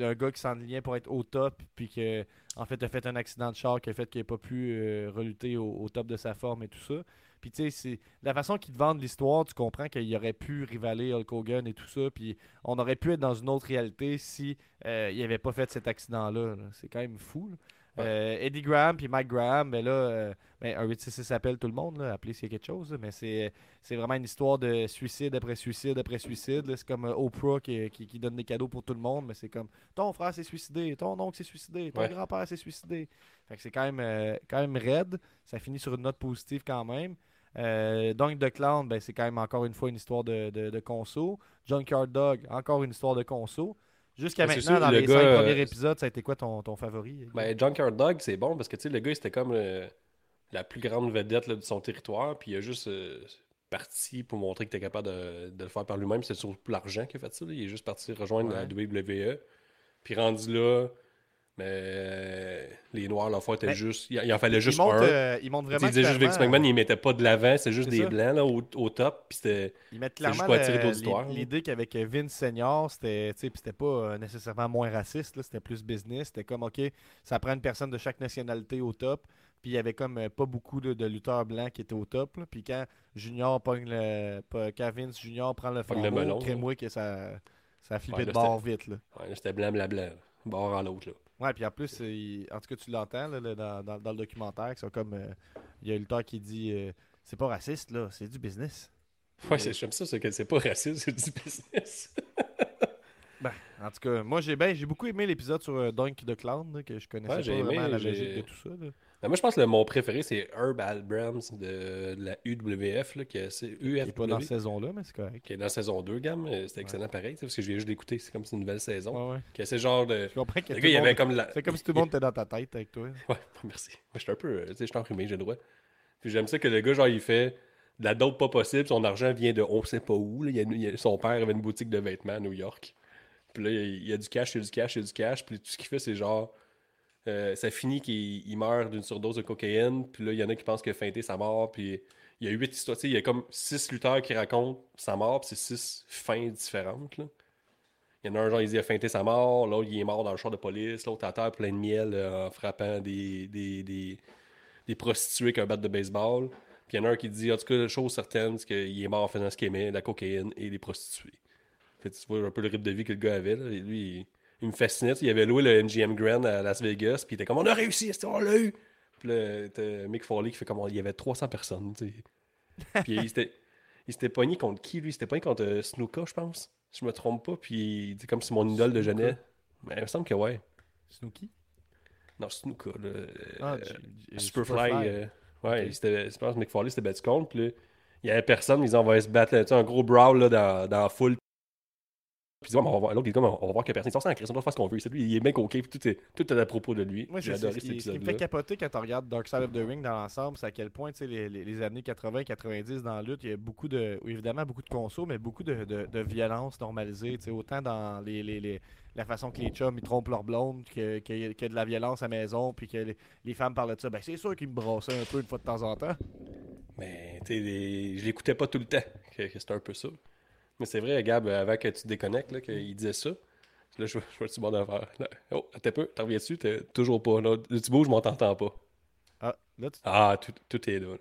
un gars qui s'enlignait pour être au top, puis que, en fait, a fait un accident de char qui a fait qu'il n'a pas pu euh, relutter au, au top de sa forme et tout ça. Puis, tu sais, c'est la façon qu'ils te vendent l'histoire, tu comprends qu'il aurait pu rivaler Hulk Hogan et tout ça, puis on aurait pu être dans une autre réalité si euh, il n'avait pas fait cet accident-là. là. C'est quand même fou. là. Euh, Eddie Graham puis Mike Graham, ben là, euh, ben, un 866 s'appelle tout le monde, là, appelez s'il y a quelque chose, là, mais c'est c'est vraiment une histoire de suicide après suicide après suicide. là. C'est comme euh, Oprah qui, qui, qui donne des cadeaux pour tout le monde, mais c'est comme ton frère s'est suicidé, ton oncle s'est suicidé, ton Ouais. grand-père s'est suicidé. Fait que c'est quand même, euh, quand même raide. Ça finit sur une note positive quand même. Euh, Dunk the Clown, ben, c'est quand même encore une fois une histoire de, de, de conso. Junkyard Dog, encore une histoire de conso. Jusqu'à Ben, maintenant, sûr, dans le les gars, cinq euh, premiers épisodes, ça a été quoi ton, ton favori? Ben, Junkyard Dog, c'est bon parce que tu sais, le gars, c'était comme euh, la plus grande vedette là, de son territoire. Puis il a juste euh, parti pour montrer qu'il était capable de, de le faire par lui-même. C'est surtout l'argent qu'il a fait ça. là. Il est juste parti rejoindre la WWE. Puis rendu là, mais euh, les Noirs, la fois, étaient Ben, juste. Il, il en fallait juste un. euh, il montre Tu sais, vraiment il disait juste Vince McMahon, il mettait pas de l'avant, c'est juste des ça. blancs là, au, au top. Puis c'était. Ils mettent clairement l'idée qu'avec Vince Senior, c'était pas euh, nécessairement moins raciste, là, c'était plus business. C'était comme, OK, ça prend une personne de chaque nationalité au top. Puis il y avait comme pas beaucoup de lutteurs blancs qui étaient au top. là. Puis quand Junior pogne le. Quand Vince Junior prend le flambeau, crée-moi que ça, ça a flippé Ouais, de bord vite. Là. Ouais, c'était blanc, blanc, blanc. Bord à l'autre. là. Ouais, puis en plus, euh, il- en tout cas, tu l'entends là, dans, dans- dans le documentaire, que c'est comme. euh, il y a un lutteur qui dit euh, c'est pas raciste, là, c'est du business. Ouais, c'est- j'aime ça, c'est que c'est pas raciste, c'est du business. Ben, en tout cas, moi j'ai ben, j'ai beaucoup aimé l'épisode sur Dunk the Clown, là, que je connaissais Ouais, pas vraiment la logique de tout ça. là. Moi, je pense que le- mon préféré, c'est Herb Albrams de, de la UWF, là, qui est, c'est Il est pas dans UFW, cette saison-là, mais c'est correct. qui est dans la saison 2, gamme. C'était excellent pareil, tu sais, parce que je viens juste d'écouter, c'est comme c'est une nouvelle saison. Ouais, ouais. Qui a ce genre de. Je comprends que Le tout gars, il le avait comme la. C'est comme si tout le monde était dans ta tête avec toi. Ouais, merci. Moi, j'étais un peu. euh, Tu sais, je suis enrhumé, j'ai le droit. Puis j'aime ça que le gars, genre, il fait de la dope pas possible. Son argent vient de on sait pas où. là. Il a- son père avait une boutique de vêtements à New York. Puis là, il y a, il y a du cash, il y a du cash, il y a du cash. Puis tout ce qu'il fait, c'est genre. Euh, ça finit qu'il il meurt d'une surdose de cocaïne. Puis là, il y en a qui pensent a feinté sa mort. Puis il y a huit histoires. Il y a comme six lutteurs qui racontent sa mort. Puis c'est six fins différentes. Il y en a un, genre, il dit a feinté sa mort. L'autre, il est mort dans le char de police. L'autre, à terre, plein de miel euh, en frappant des, des, des, des prostituées avec un bat de baseball. Puis il y en a un qui dit, en tout cas, chose certaine, c'est qu'il est mort en faisant ce qu'il aimait, la cocaïne et les prostituées. Fait que tu vois un peu le rythme de vie que le gars avait. Et lui, il, il me fascinait. Il avait loué le MGM Grand à Las Vegas. Puis il était comme, on a réussi, on l'a eu. Puis là, t'as Mick Foley qui fait comme, il y avait 300 personnes. tu sais. Puis il s'était, il s'était pogné contre qui, lui? Il s'était pogné contre euh, Snuka, je pense. Si je me trompe pas. Puis il dit comme c'est mon idole de jeunesse. Mais il me semble que ouais. Snooki? Non, Snuka. Ah, euh, J- Superfly. Euh, ouais, je pense que Mick Foley s'était battu contre. Puis là, il y avait personne. Ils ont envoyé se battre. là, un gros brawl là, dans, dans la foule. Puis on va l'autre, il comme, on va voir a personne. Ils sont sans Christ, on doit faire ce qu'on veut. C'est lui, il est bien coqué. Puis tout est, tout est à propos de lui. Moi, J'ai adoré ce cet qui, ce qui me fait capoter quand tu regardes Dark Side of the Ring dans l'ensemble, c'est à quel point tu sais, les, les- années 80-90 dans la lutte, il y a beaucoup de. évidemment, beaucoup de conso, mais beaucoup de, de- de violence normalisée. tu sais, Autant dans les, les- les- la façon que les chums ils trompent leur blonde, que- qu'il y, a- qu'il y a de la violence à la maison, puis que les, les femmes parlent de ça. Ben, c'est sûr qu'ils me brassaient un peu une fois de temps en temps. Mais tu sais, les- je l'écoutais pas tout le temps. Que, que c'était un peu ça. Mais c'est vrai, Gab, avant que tu te déconnectes, qu'il disait ça. Là, je, je suis bon d'en faire. Là, Oh, un peu, t'en reviens dessus? T'es toujours pas. Là, tu bouges, je m'en t'entends pas. Ah, là, tu- Ah, tout, tout est là. là.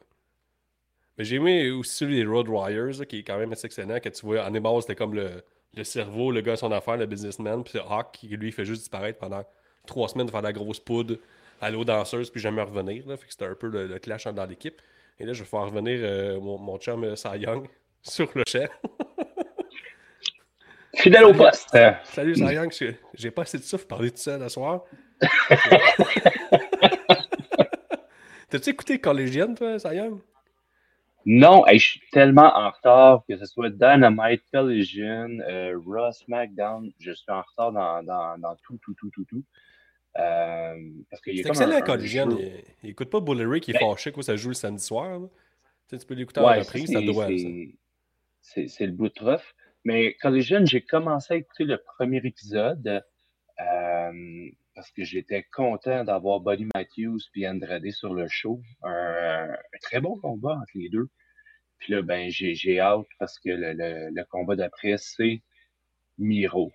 Mais j'ai aimé aussi celui des Road Warriors, là, qui est quand même assez excellent. Que tu vois, en base, c'était comme le, le cerveau, le gars à son affaire, le businessman. Puis c'est Hawk, qui lui fait juste disparaître pendant trois semaines, faire de la grosse poudre, aller aux danseuses, puis jamais revenir. Là. Fait que c'était un peu le, le clash dans l'équipe. Et là, je vais faire revenir euh, mon, mon chum euh, Cy Young sur le champ. Fidèle au poste. Euh, Salut Cy Young, j'ai- pas assez de souffle pour parler tout seul ce soir. T'as-tu écouté Collégienne, toi, Young? Non, hey, je suis tellement en retard, que ce soit Dynamite, Collision, euh, Raw, SmackDown, je suis en retard dans, dans, dans tout, tout, tout, tout, tout. Euh, parce qu'il y a C'est comme excellent, un- un Collision. jeu- Il, il écoute pas Bullery qui est Ben- fâché que ça joue le samedi soir. Tu sais, tu peux l'écouter en Ouais, reprise, ça, doit. C'est c'est le bout de rough. Mais jeune, j'ai commencé à écouter le premier épisode euh, parce que j'étais content d'avoir Buddy Matthews puis Andrade sur le show. Un, un très bon combat entre les deux. Puis là, ben, j'ai hâte parce que le, le, le combat d'après, c'est Miro.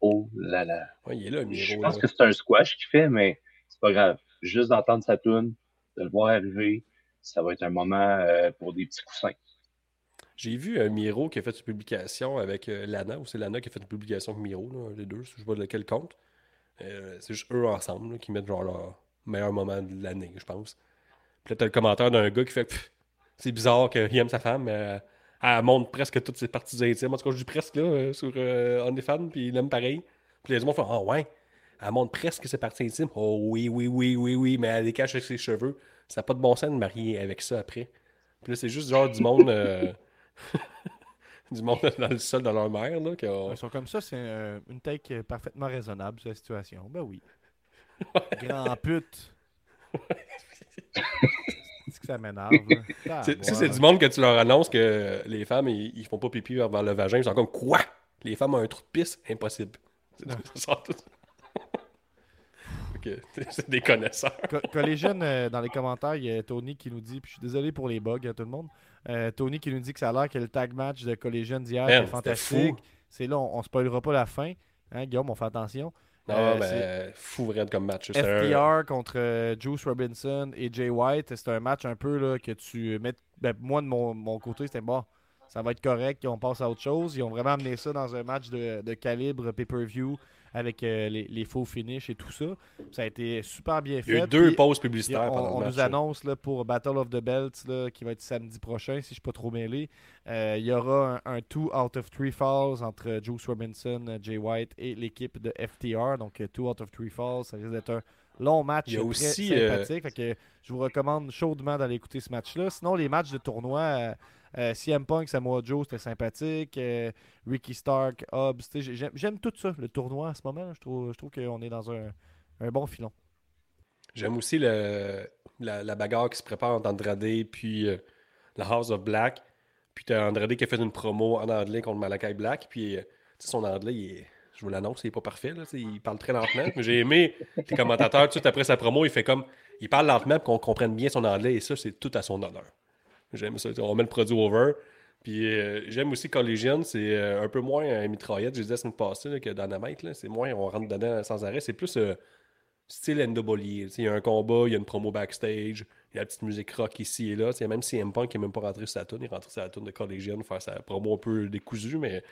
Oh là là. Ouais, il est là, Je Miro. pense là. que c'est un squash qu'il fait, mais c'est pas grave. Juste d'entendre sa tune, de le voir arriver, ça va être un moment euh, pour des petits coussins. J'ai vu un Miro qui a fait une publication avec euh, Lana, ou c'est Lana qui a fait une publication avec Miro, là, les deux, je sais pas de quel compte. Euh, c'est juste eux ensemble qui mettent genre leur meilleur moment de l'année, je pense. Puis là, t'as le commentaire d'un gars qui fait c'est bizarre qu'il aime sa femme, mais euh, elle montre presque toutes ses parties intimes. En tout cas, je dis presque là, euh, sur euh, OnlyFans, puis il aime pareil. Puis les gens font Ah ouais, elle montre presque ses parties intimes. Oh oui, oui, oui, oui, oui, mais elle les cache avec ses cheveux. Ça n'a pas de bon sens de marier avec ça après. Puis là, c'est juste genre du monde. euh, du monde dans le sol de leur mère, là. qui ont- Ils sont comme ça, c'est euh, une take parfaitement raisonnable sur la situation. Ben oui. Grand pute. C'est que ça m'énerve. C'est- Ah, c'est du monde que tu leur annonces que les femmes, ils, ils font pas pipi vers le vagin. Ils sont comme quoi? Les femmes ont un trou de pisse? Impossible. C'est Non. ça sort tout. Ok, C'est des connaisseurs. Co- Collision, euh, dans les commentaires, il y a Tony qui nous dit, puis je suis désolé pour les bugs à tout le monde, euh, Tony qui nous dit que ça a l'air que le tag match de Collision d'hier c'était fantastique. C'est là, on, on spoilera pas la fin. Hein, Guillaume, on fait attention. Non, Euh, c'est euh, fou vrai comme match. C'était un- contre euh, Juice Robinson et Jay White. C'était un match un peu là, que tu mets. ben, moi, de mon, mon côté, c'était bon. Ça va être correct, on passe à autre chose. Ils ont vraiment amené ça dans un match de, de calibre pay-per-view avec euh, les, les faux finishes et tout ça. Ça a été super bien Il fait. y a eu deux pauses publicitaires on, match. nous annonce là, pour Battle of the Belts là, qui va être samedi prochain, si je ne suis pas trop mêlé. Euh, il y aura un 2 out of 3 falls entre Juice Robinson, euh, Jay White et l'équipe de FTR. Donc 2 out of 3 falls, ça risque d'être un long match Il y a très aussi, euh, sympathique. Fait que je vous recommande chaudement d'aller écouter ce match-là. Sinon, les matchs de tournoi, euh, CM Punk, Samoa Joe, c'était sympathique. Euh, Ricky Stark, Hobbs, tu j'aime- tout ça, le tournoi en ce moment. Je trouve, je trouve qu'on est dans un, bon filon. J'aime aussi la, bagarre qui se prépare entre Andrade puis euh, la House of Black. Puis t'as Andrade qui a fait une promo en anglais contre Malakai Black. Puis euh, tu son anglais, je vous l'annonce, il est pas parfait. Tu il parle très lentement. Mais j'ai aimé les commentateurs, tout après sa promo, il fait comme. Il parle lentement pour qu'on comprenne bien son anglais. Et ça, c'est tout à son honneur. J'aime ça. On met le produit over. Puis euh, j'aime aussi Collision, c'est euh, un peu moins un mitraillette, je disais la semaine passée, là, que Dynamite. là. C'est moins, on rentre dedans sans arrêt. C'est plus euh, style NWA. sais, Il y a un combat, il y a une promo backstage, il y a la petite musique rock ici et là. Tu sais, Même si M Punk n'est même pas rentré sur sa tune, il est rentré sur la tune de Collision, faire sa promo un peu décousue, mais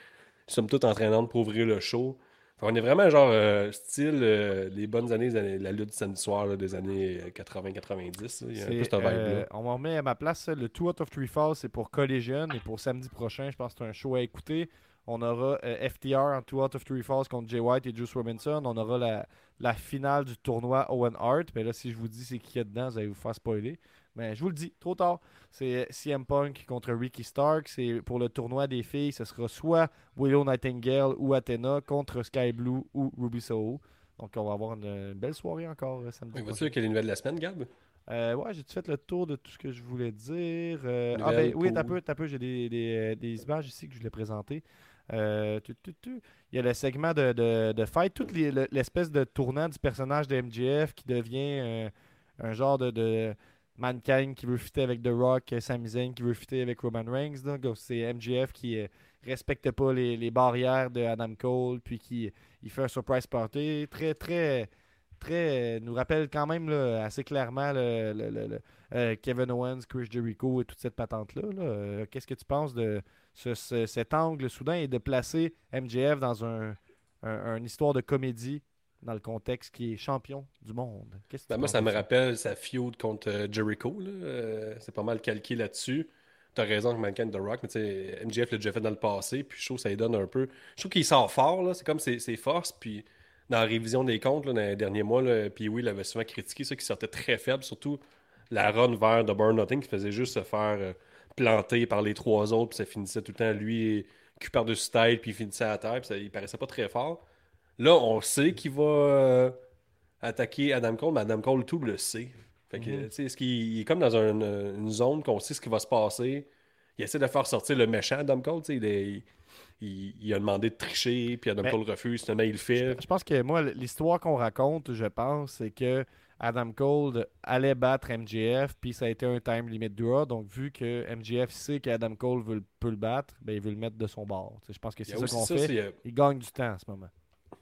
somme toute entraînante pour ouvrir le show. On est vraiment genre euh, style euh, les bonnes années, la lutte du samedi soir là, des années 80-90. là. Il y a un peu cette euh, on m'en remet à ma place. Le 2 out of 3 falls, c'est pour Collision. Et pour samedi prochain, je pense que c'est un show à écouter. On aura euh, FTR en 2 out of 3 falls contre Jay White et Juice Robinson. On aura la, la finale du tournoi Owen Hart. Mais là, si je vous dis c'est qui est dedans, vous allez vous faire spoiler. Mais je vous le dis, trop tard. C'est CM Punk contre Ricky Stark. C'est pour le tournoi des filles. Ce sera soit Willow Nightingale ou Athena contre Sky Blue ou Ruby Soho. Donc, on va avoir une, belle soirée encore euh, samedi. Ouais, prochain. Vois-tu quelle est les nouvelles de la semaine, Gab? Euh, ouais, j'ai fait le tour de tout ce que je voulais dire? Euh, ah ben oui, t'as peu, t'as peu, j'ai des, des, des images ici que je voulais présenter. Euh, tu, tu, tu. Il y a le segment de, de, de fight, toute les- le- l'espèce de tournant du personnage de MJF qui devient un genre de, de mannequin qui veut fitter avec The Rock, euh, Sami Zayn qui veut fitter avec Roman Reigns. C'est MJF qui euh, respecte pas les, les barrières de Adam Cole, puis qui il fait un surprise party. Très, très, très, euh, nous rappelle quand même assez clairement le, euh, Kevin Owens, Chris Jericho et toute cette patente-là. là. Qu'est-ce que tu penses de ce- ce- cet angle soudain et de placer MJF dans un, un- une histoire de comédie dans le contexte qui est champion du monde? Que Ben, moi, ça me rappelle sa feud contre euh, Jericho. là. Euh, c'est pas mal calqué là-dessus. T'as raison que Mankind The Rock, mais tu sais, MJF l'a déjà fait dans le passé, puis je trouve que ça lui donne un peu. Je trouve qu'il sort fort, là. C'est comme ses, ses forces, puis dans la révision des comptes, là, dans les derniers mois, là, puis oui, il avait souvent critiqué ça, qui sortait très faible, surtout la run vers The Burn Nothing, qui faisait juste se faire euh, planter par les trois autres, puis ça finissait tout le temps, lui, cul par-dessus tête, puis il finissait à terre, puis ça, il paraissait pas très fort. Là, on sait qu'il va. euh, attaquer Adam Cole, mais Adam Cole tout le sait. Fait que, Mhm. sais, est-ce qu'il il est comme dans un- une zone qu'on sait ce qui va se passer. Il essaie de faire sortir le méchant Adam Cole, il, est- il- il a demandé de tricher, puis Adam Mais- Cole refuse, finalement il le fait. Je pense que moi, l'histoire qu'on raconte, je pense, c'est que Adam Cole allait battre MJF, puis ça a été un time limit draw. Donc, vu que MJF sait qu'Adam Cole veut, le- peut le battre, ben, il veut le mettre de son bord. Je pense que c'est ça qu'on fait. euh, Il gagne du temps en ce moment.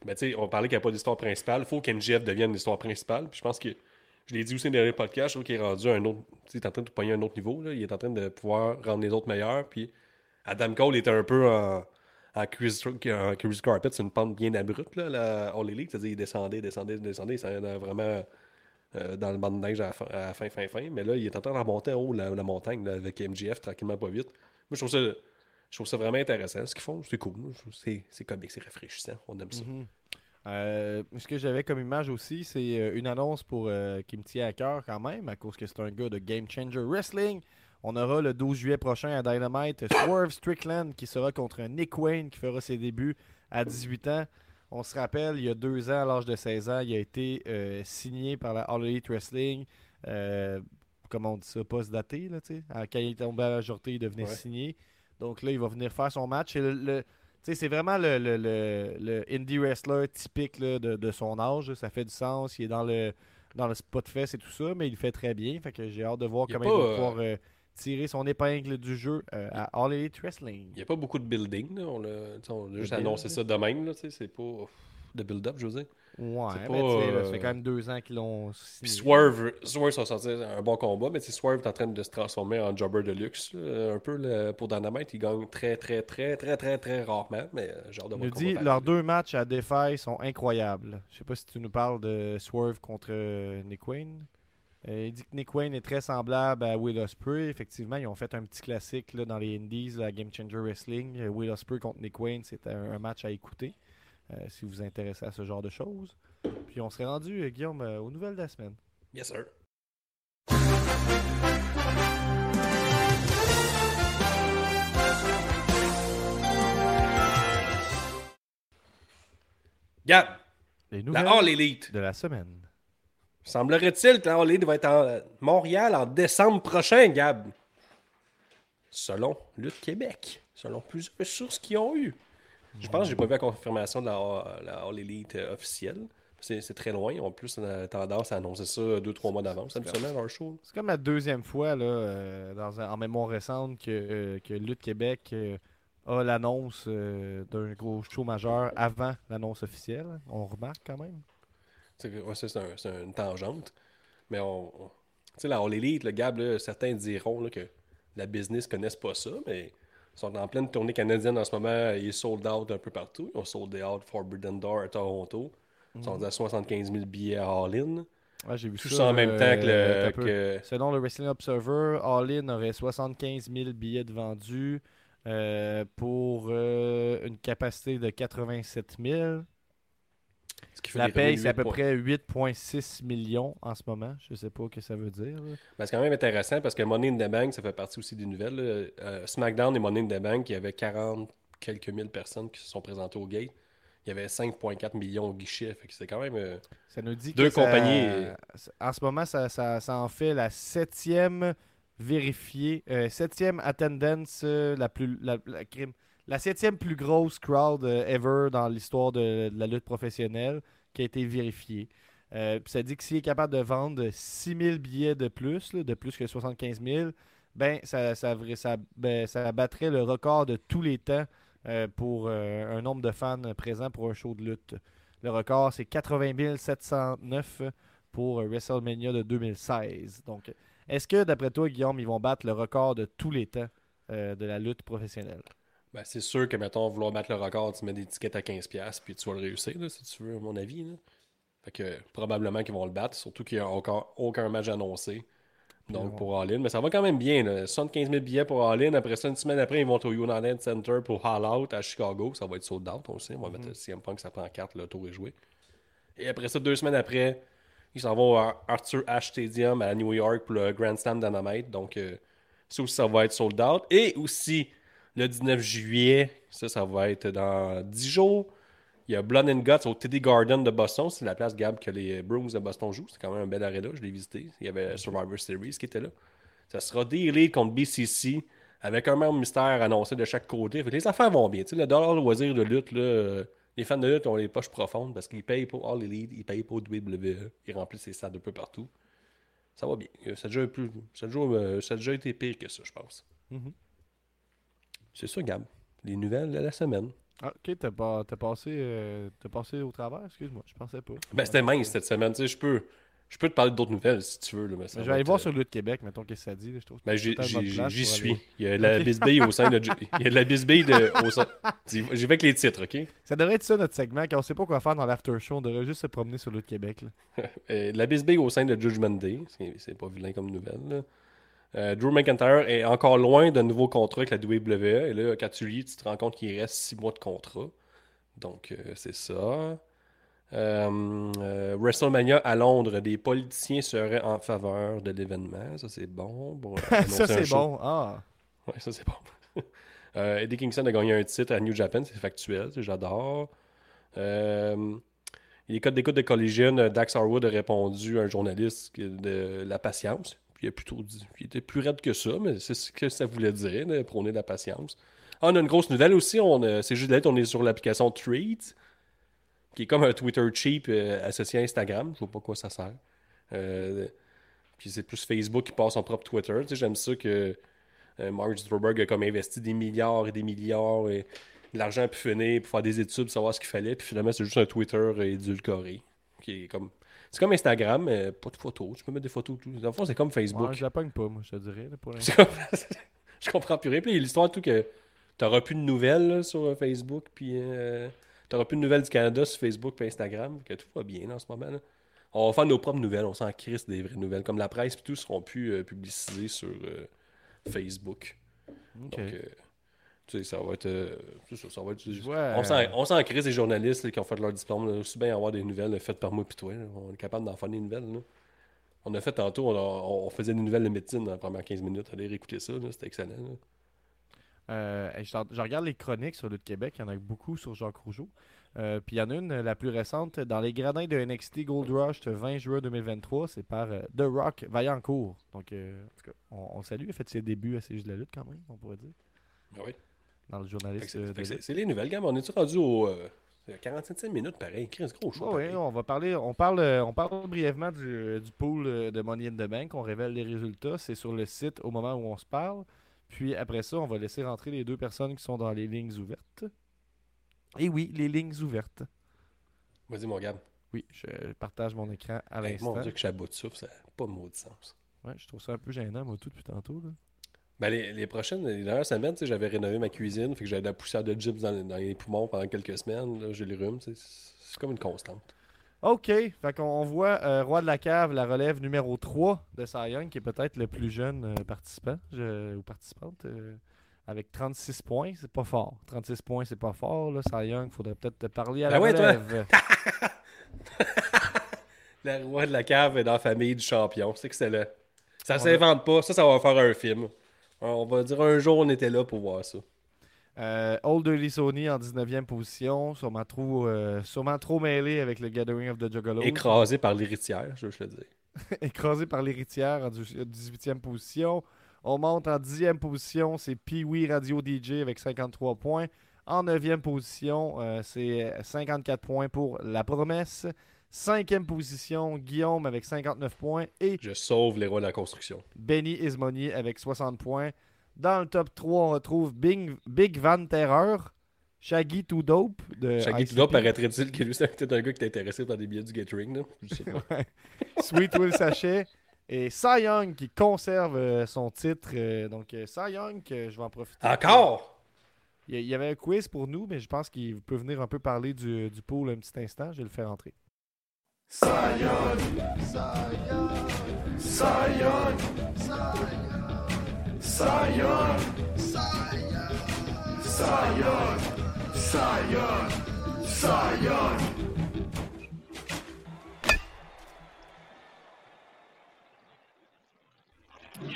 Ben, on parlait qu'il n'y a pas d'histoire principale. Il faut qu'MJF devienne l'histoire principale. Puis je pense que, je l'ai dit aussi dans les podcasts, je trouve qu'il est rendu un autre. Il est en train de pogner un autre niveau. Là. Il est en train de pouvoir rendre les autres meilleurs. Puis Adam Cole était un peu en, en, Chris, Carpet, c'est une pente bien abrupte, là, la All Elite. Il descendait, descendait, descendait. Ça allait vraiment euh, dans le banc de neige à fin, à fin, fin, fin. Mais là, il est en train de remonter en haut la, montagne avec MJF, tranquillement, pas vite. Moi, je trouve ça. Je trouve ça vraiment intéressant ce qu'ils font. C'est cool. C'est c'est comique, c'est rafraîchissant. On aime ça. Mhm. Euh, ce que j'avais comme image aussi, c'est euh, une annonce pour euh, qui me tient à cœur quand même, à cause que c'est un gars de Game Changer Wrestling. On aura le 12 juillet prochain à Dynamite Swerve Strickland qui sera contre Nick Wayne qui fera ses débuts à 18 ans. On se rappelle, il y a deux ans, à l'âge de 16 ans, il a été euh, signé par la All Elite Wrestling. comment on dit ça, post-daté, là, tu sais. Quand il est tombé à la journée, il devenait Ouais. signé. Donc là, il va venir faire son match. Et le- le, tu sais, c'est vraiment le, le, le- le indie wrestler typique là, de, de son âge. Ça fait du sens. Il est dans le, dans le spot fest et tout ça, mais il le fait très bien. Fait que j'ai hâte de voir Il comment il va euh, pouvoir euh, tirer son épingle du jeu euh, à All Elite Wrestling. Il n'y a pas beaucoup de building. Là. On, a juste build, annoncé ça de même. C'est pas de build-up, je veux dire. Ouais, mais pas, ça euh, fait quand même deux ans qu'ils l'ont Puis signé. Swerve, Swerve sont sortis un bon combat, mais Swerve est en train de se transformer en jobber de luxe. là. Un peu là, pour Dynamite, il gagne très, très, très, très, très, très rarement. Mais euh, genre de Il nous dit leurs deux matchs à défaille sont incroyables. Je sais pas si tu nous parles de Swerve contre euh, Nick Wayne. Euh, il dit que Nick Wayne est très semblable à Will Ospreay. Effectivement, ils ont fait un petit classique là, dans les Indies, la Game Changer Wrestling. Euh, Will Ospreay contre Nick Wayne, c'était un, un match à écouter euh, si vous vous intéressez à ce genre de choses. Puis on serait rendu, euh, Guillaume, euh, aux nouvelles de la semaine. Yes, sir. Gab, Les nouvelles la All Elite. de la semaine. Semblerait-il que la All Elite va être à Montréal en décembre prochain, Gab? Selon Lutte Québec. Selon plusieurs sources qui ont eu. Je pense que j'ai pas vu la confirmation de la, la All Elite euh, officielle. C'est très loin. Ils ont plus tendance à annoncer ça 2-3 mois d'avance, habituellement, leur show. C'est comme la deuxième fois là, euh, dans un- en mémoire récente que, euh, que Lutte Québec euh, a l'annonce euh, d'un gros show majeur avant l'annonce officielle. On remarque quand même. C'est ouais, un- une tangente. Mais on. on- Tu sais, la All Elite, le Gab, là, certains diront là, que la business ne connaissent pas ça, mais ils sont en pleine tournée canadienne en ce moment. Ils sold out un peu partout. Ils ont sold out Forbidden Door à Toronto. Ils sont à 75 000 billets à All-In. Ouais, j'ai vu Tout ça, en même euh, temps que le. que- Selon le Wrestling Observer, All In aurait 75 000 billets de vendus euh, pour euh, une capacité de 87 000. La paye, c'est à peu 8 près 8,6 millions en ce moment. Je sais pas ce que ça veut dire. Ben, c'est quand même intéressant parce que Money in the Bank, ça fait partie aussi des nouvelles. Euh, SmackDown et Money in the Bank, il y avait 40 quelques mille personnes qui se sont présentées au gate. Il y avait 5,4 millions au guichet. C'est quand même. euh, Ça nous dit Deux que ça- compagnies. En ce moment, ça, ça- ça en fait la septième vérifiée, euh, septième attendance, euh, la plus, la, la septième plus grosse crowd euh, ever dans l'histoire de, la lutte professionnelle qui a été vérifiée. Euh, ça dit que s'il est capable de vendre 6000 billets de plus, de plus que 75 000, ben, ça, ça, ça- ben, ça battrait le record de tous les temps pour un nombre de fans présents pour un show de lutte. Le record, c'est 80 709 pour WrestleMania de 2016. Donc, est-ce que, d'après toi, Guillaume, ils vont battre le record de tous les temps euh, de la lutte professionnelle? Ben, c'est sûr que, mettons, vouloir battre le record, tu mets des tickets à 15$, puis tu vas le réussir, là, si tu veux, à mon avis. là. Fait que probablement qu'ils vont le battre, surtout qu'il n'y a encore aucun match annoncé. Donc pour All-In. Mais ça va quand même bien. Là. 75 000 billets pour All-In. Après ça, une semaine après, ils vont au United Center pour Hall Out à Chicago. Ça va être sold out, on sait. On va mettre le CM Punk, ça prend 4, le tour est joué. Et après ça, deux semaines après, ils s'en vont à Arthur Ashe Stadium à New York pour le Grand Slam Dynamite. Donc, euh, ça aussi, ça va être sold out. Et aussi, le 19 juillet, ça, ça va être dans 10 jours. Il y a Blood and Guts au TD Garden de Boston. C'est la place, Gab, que les Bruins de Boston jouent. C'est quand même un bel arena. Je l'ai visité. Il y avait Survivor Series qui était là. Ça sera D-Elite contre BCC avec un même mystère annoncé de chaque côté. Fait que les affaires vont bien. Tu sais, le dollar loisir de lutte, là, euh, les fans de lutte ont les poches profondes parce qu'ils payent pour All Elite, ils payent pour WWE, ils remplissent les stades un peu partout. Ça va bien. Euh, Ça a déjà, plus, ça a déjà, euh, ça a déjà été pire que ça, je pense. Mhm. C'est ça, Gab. Les nouvelles de la semaine. Ah, ok, t'as pas, passé, euh, passé au travers, excuse-moi, je pensais pas. Ben, c'était mince cette semaine. Tu sais, je peux, je peux te parler d'autres nouvelles si tu veux. Là, mais ça je va vais aller être, voir euh, sur Lutte Québec, mettons qu'est-ce que ça dit. là, je trouve que Ben, j'y le suis. Il y a la bisbille au sein de. Il y a de la bisbille de, au sein. J'y vais avec les titres, OK? Ça devrait être ça notre segment, quand on sait pas quoi faire dans l'after show, on devrait juste se promener sur Lutte Québec. là. Euh, la bisbille au sein de Judgment Day. C'est- C'est pas vilain comme nouvelle. là. Euh, Drew McIntyre est encore loin d'un nouveau contrat avec la WWE. Et là, quand tu lis, tu te rends compte qu'il reste six mois de contrat. Donc, euh, c'est ça. Euh, euh, WrestleMania à Londres, des politiciens seraient en faveur de l'événement. Ça, c'est bon. pour ça, c'est bon. Ah, Ouais, ça c'est bon. Euh, Eddie Kingston a gagné un titre à New Japan, c'est factuel, j'adore. Euh, les codes d'écoute de Collision, Dax Harwood a répondu à un journaliste de la patience. Puis il a plutôt dit, il était plus raide que ça, mais c'est ce que ça voulait dire, de prôner la patience. Ah, on a une grosse nouvelle aussi, on, c'est juste d'être, on est sur l'application Tweets, qui est comme un Twitter cheap euh, associé à Instagram. Je vois pas quoi ça sert. Euh, puis c'est plus Facebook qui passe son propre Twitter. Tu sais, j'aime ça que euh, Mark Zuckerberg a comme investi des milliards et des milliards et de l'argent a pu finir pour faire des études, pour savoir ce qu'il fallait. Puis finalement, c'est juste un Twitter édulcoré. Qui est comme... C'est comme Instagram, mais pas de photos. Tu peux mettre des photos. Tout. Dans le fond, c'est comme Facebook. ouais, je la pogne pas, moi, je te dirais. là, pour comme- je comprends plus rien. Puis il y a l'histoire tout que t'auras plus de nouvelles là, sur euh, Facebook, puis euh, t'auras plus de nouvelles du Canada sur Facebook et Instagram, que tout va bien en ce moment. là. On va faire nos propres nouvelles, on s'en crisse des vraies nouvelles. Comme la presse, puis tout seront plus euh, publicisés sur euh, Facebook. Ok. Donc, euh, tu sais, ça va être. euh, ça, ça va être on s'en- crisse des journalistes là, qui ont fait leur diplôme. là. aussi bien avoir des nouvelles là, faites par moi puis toi. On est capable d'en faire des nouvelles. On a fait tantôt, on, a- on faisait des nouvelles de médecine dans les premières 15 minutes. Allez réécouter ça, c'était excellent. Euh, je, je regarde les chroniques sur Lutte Québec, il y en a beaucoup sur Jacques Rougeau. Euh, Puis il y en a une, la plus récente, dans les gradins de NXT Gold Rush le 20 juin 2023, c'est par euh, The Rock Vaillancourt. Donc, en tout cas, on, on le salue, il a fait ses débuts à juste de la lutte quand même, on pourrait dire, Ah oui. dans le journaliste. c'est- les nouvelles, gamme. On est-tu rendu au euh, 45 minutes pareil? Chris, gros show. Ouais, pareil. on va parler, on parle, on parle brièvement du, du pool de Money in the Bank. On révèle les résultats. C'est sur le site au moment où on se parle. Puis après ça, on va laisser rentrer les deux personnes qui sont dans les lignes ouvertes. Et oui, les lignes ouvertes. Vas-y, mon gars. Oui, je partage mon écran à l'instant. mon Dieu, que je suis à bout de souffle, ça n'a pas de mot de sens. Ouais, je trouve ça un peu gênant, moi, tout depuis tantôt. Là. Ben, les, les prochaines, les dernières semaines, j'avais rénové ma cuisine, fait que j'avais de la poussière de gyps dans, les- dans les poumons pendant quelques semaines. Là, j'ai le rhume, tu sais, c'est c'est comme une constante. OK, fait qu'on on voit euh, Roi de la Cave, la relève numéro 3 de Cy Young, qui est peut-être le plus jeune euh, participant je- ou participante, euh, avec 36 points. C'est pas fort. 36 points, c'est pas fort. Là, Cy Young, faudrait peut-être te parler à la Ben ouais, toi. relève. La roi de la cave est dans la famille du champion, c'est excellent. Ça s'invente pas, ça, ça va faire un film. On va dire un jour on était là pour voir ça. Euh, Old Dirty Sony en 19e position, sûrement trop, euh, sûrement trop mêlé avec le Gathering of the Juggalos. Écrasé par l'héritière, je veux te le dire. écrasé par l'héritière en 18e position. On monte en 10e position, c'est Pee-Wee Radio DJ avec 53 points. En 9e position, euh, c'est 54 points pour La Promesse. 5e position, Guillaume avec 59 points. Et Je sauve les rois de la construction. Benny Ismoni avec 60 points. Dans le top 3, on retrouve Big, Big Van Terreur, Shaggy Too Dope de Shaggy ICP, Tudor paraîtrait-il que lui, c'est peut-être un gars qui est intéressé par des billets du Gathering. Là? Je sais pas. Sweet Will Sachet et Cy Young qui conserve euh, son titre. euh, donc, euh, Cy Young, que je vais en profiter. Encore! Il y, a- il y avait un quiz pour nous, mais je pense qu'il peut venir un peu parler du, du pool un petit instant. Je vais le faire entrer.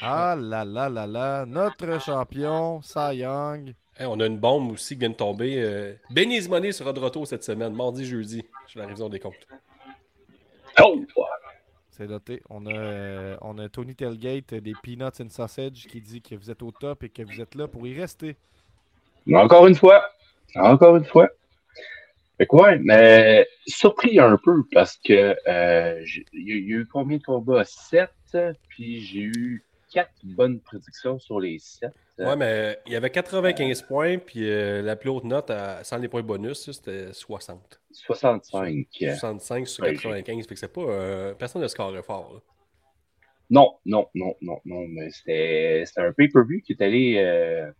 Ah là là là là, notre champion, Cy Young. Hey, on a une bombe aussi qui vient de tomber. Euh... Benny Money sera de retour cette semaine, mardi, jeudi, sur la révision des comptes. Oh! C'est noté. On a, euh, on a Tony Telgate des Peanuts and Sausage qui dit que vous êtes au top et que vous êtes là pour y rester. Encore une fois. Encore une fois. Fait que ouais, mais surpris un peu parce que euh, il y, y a eu combien de combats? 7, puis j'ai eu 4 bonnes prédictions sur les 7. Ouais, mais il y avait 95 points, puis euh, la plus haute note, à- sans les points bonus, c'était 60. 65. 65 sur Ouais, 95, fait que c'est pas. euh, personne ne score fort. là. Non, non, non, non, non, mais c'était un pay-per-view qui est allé euh,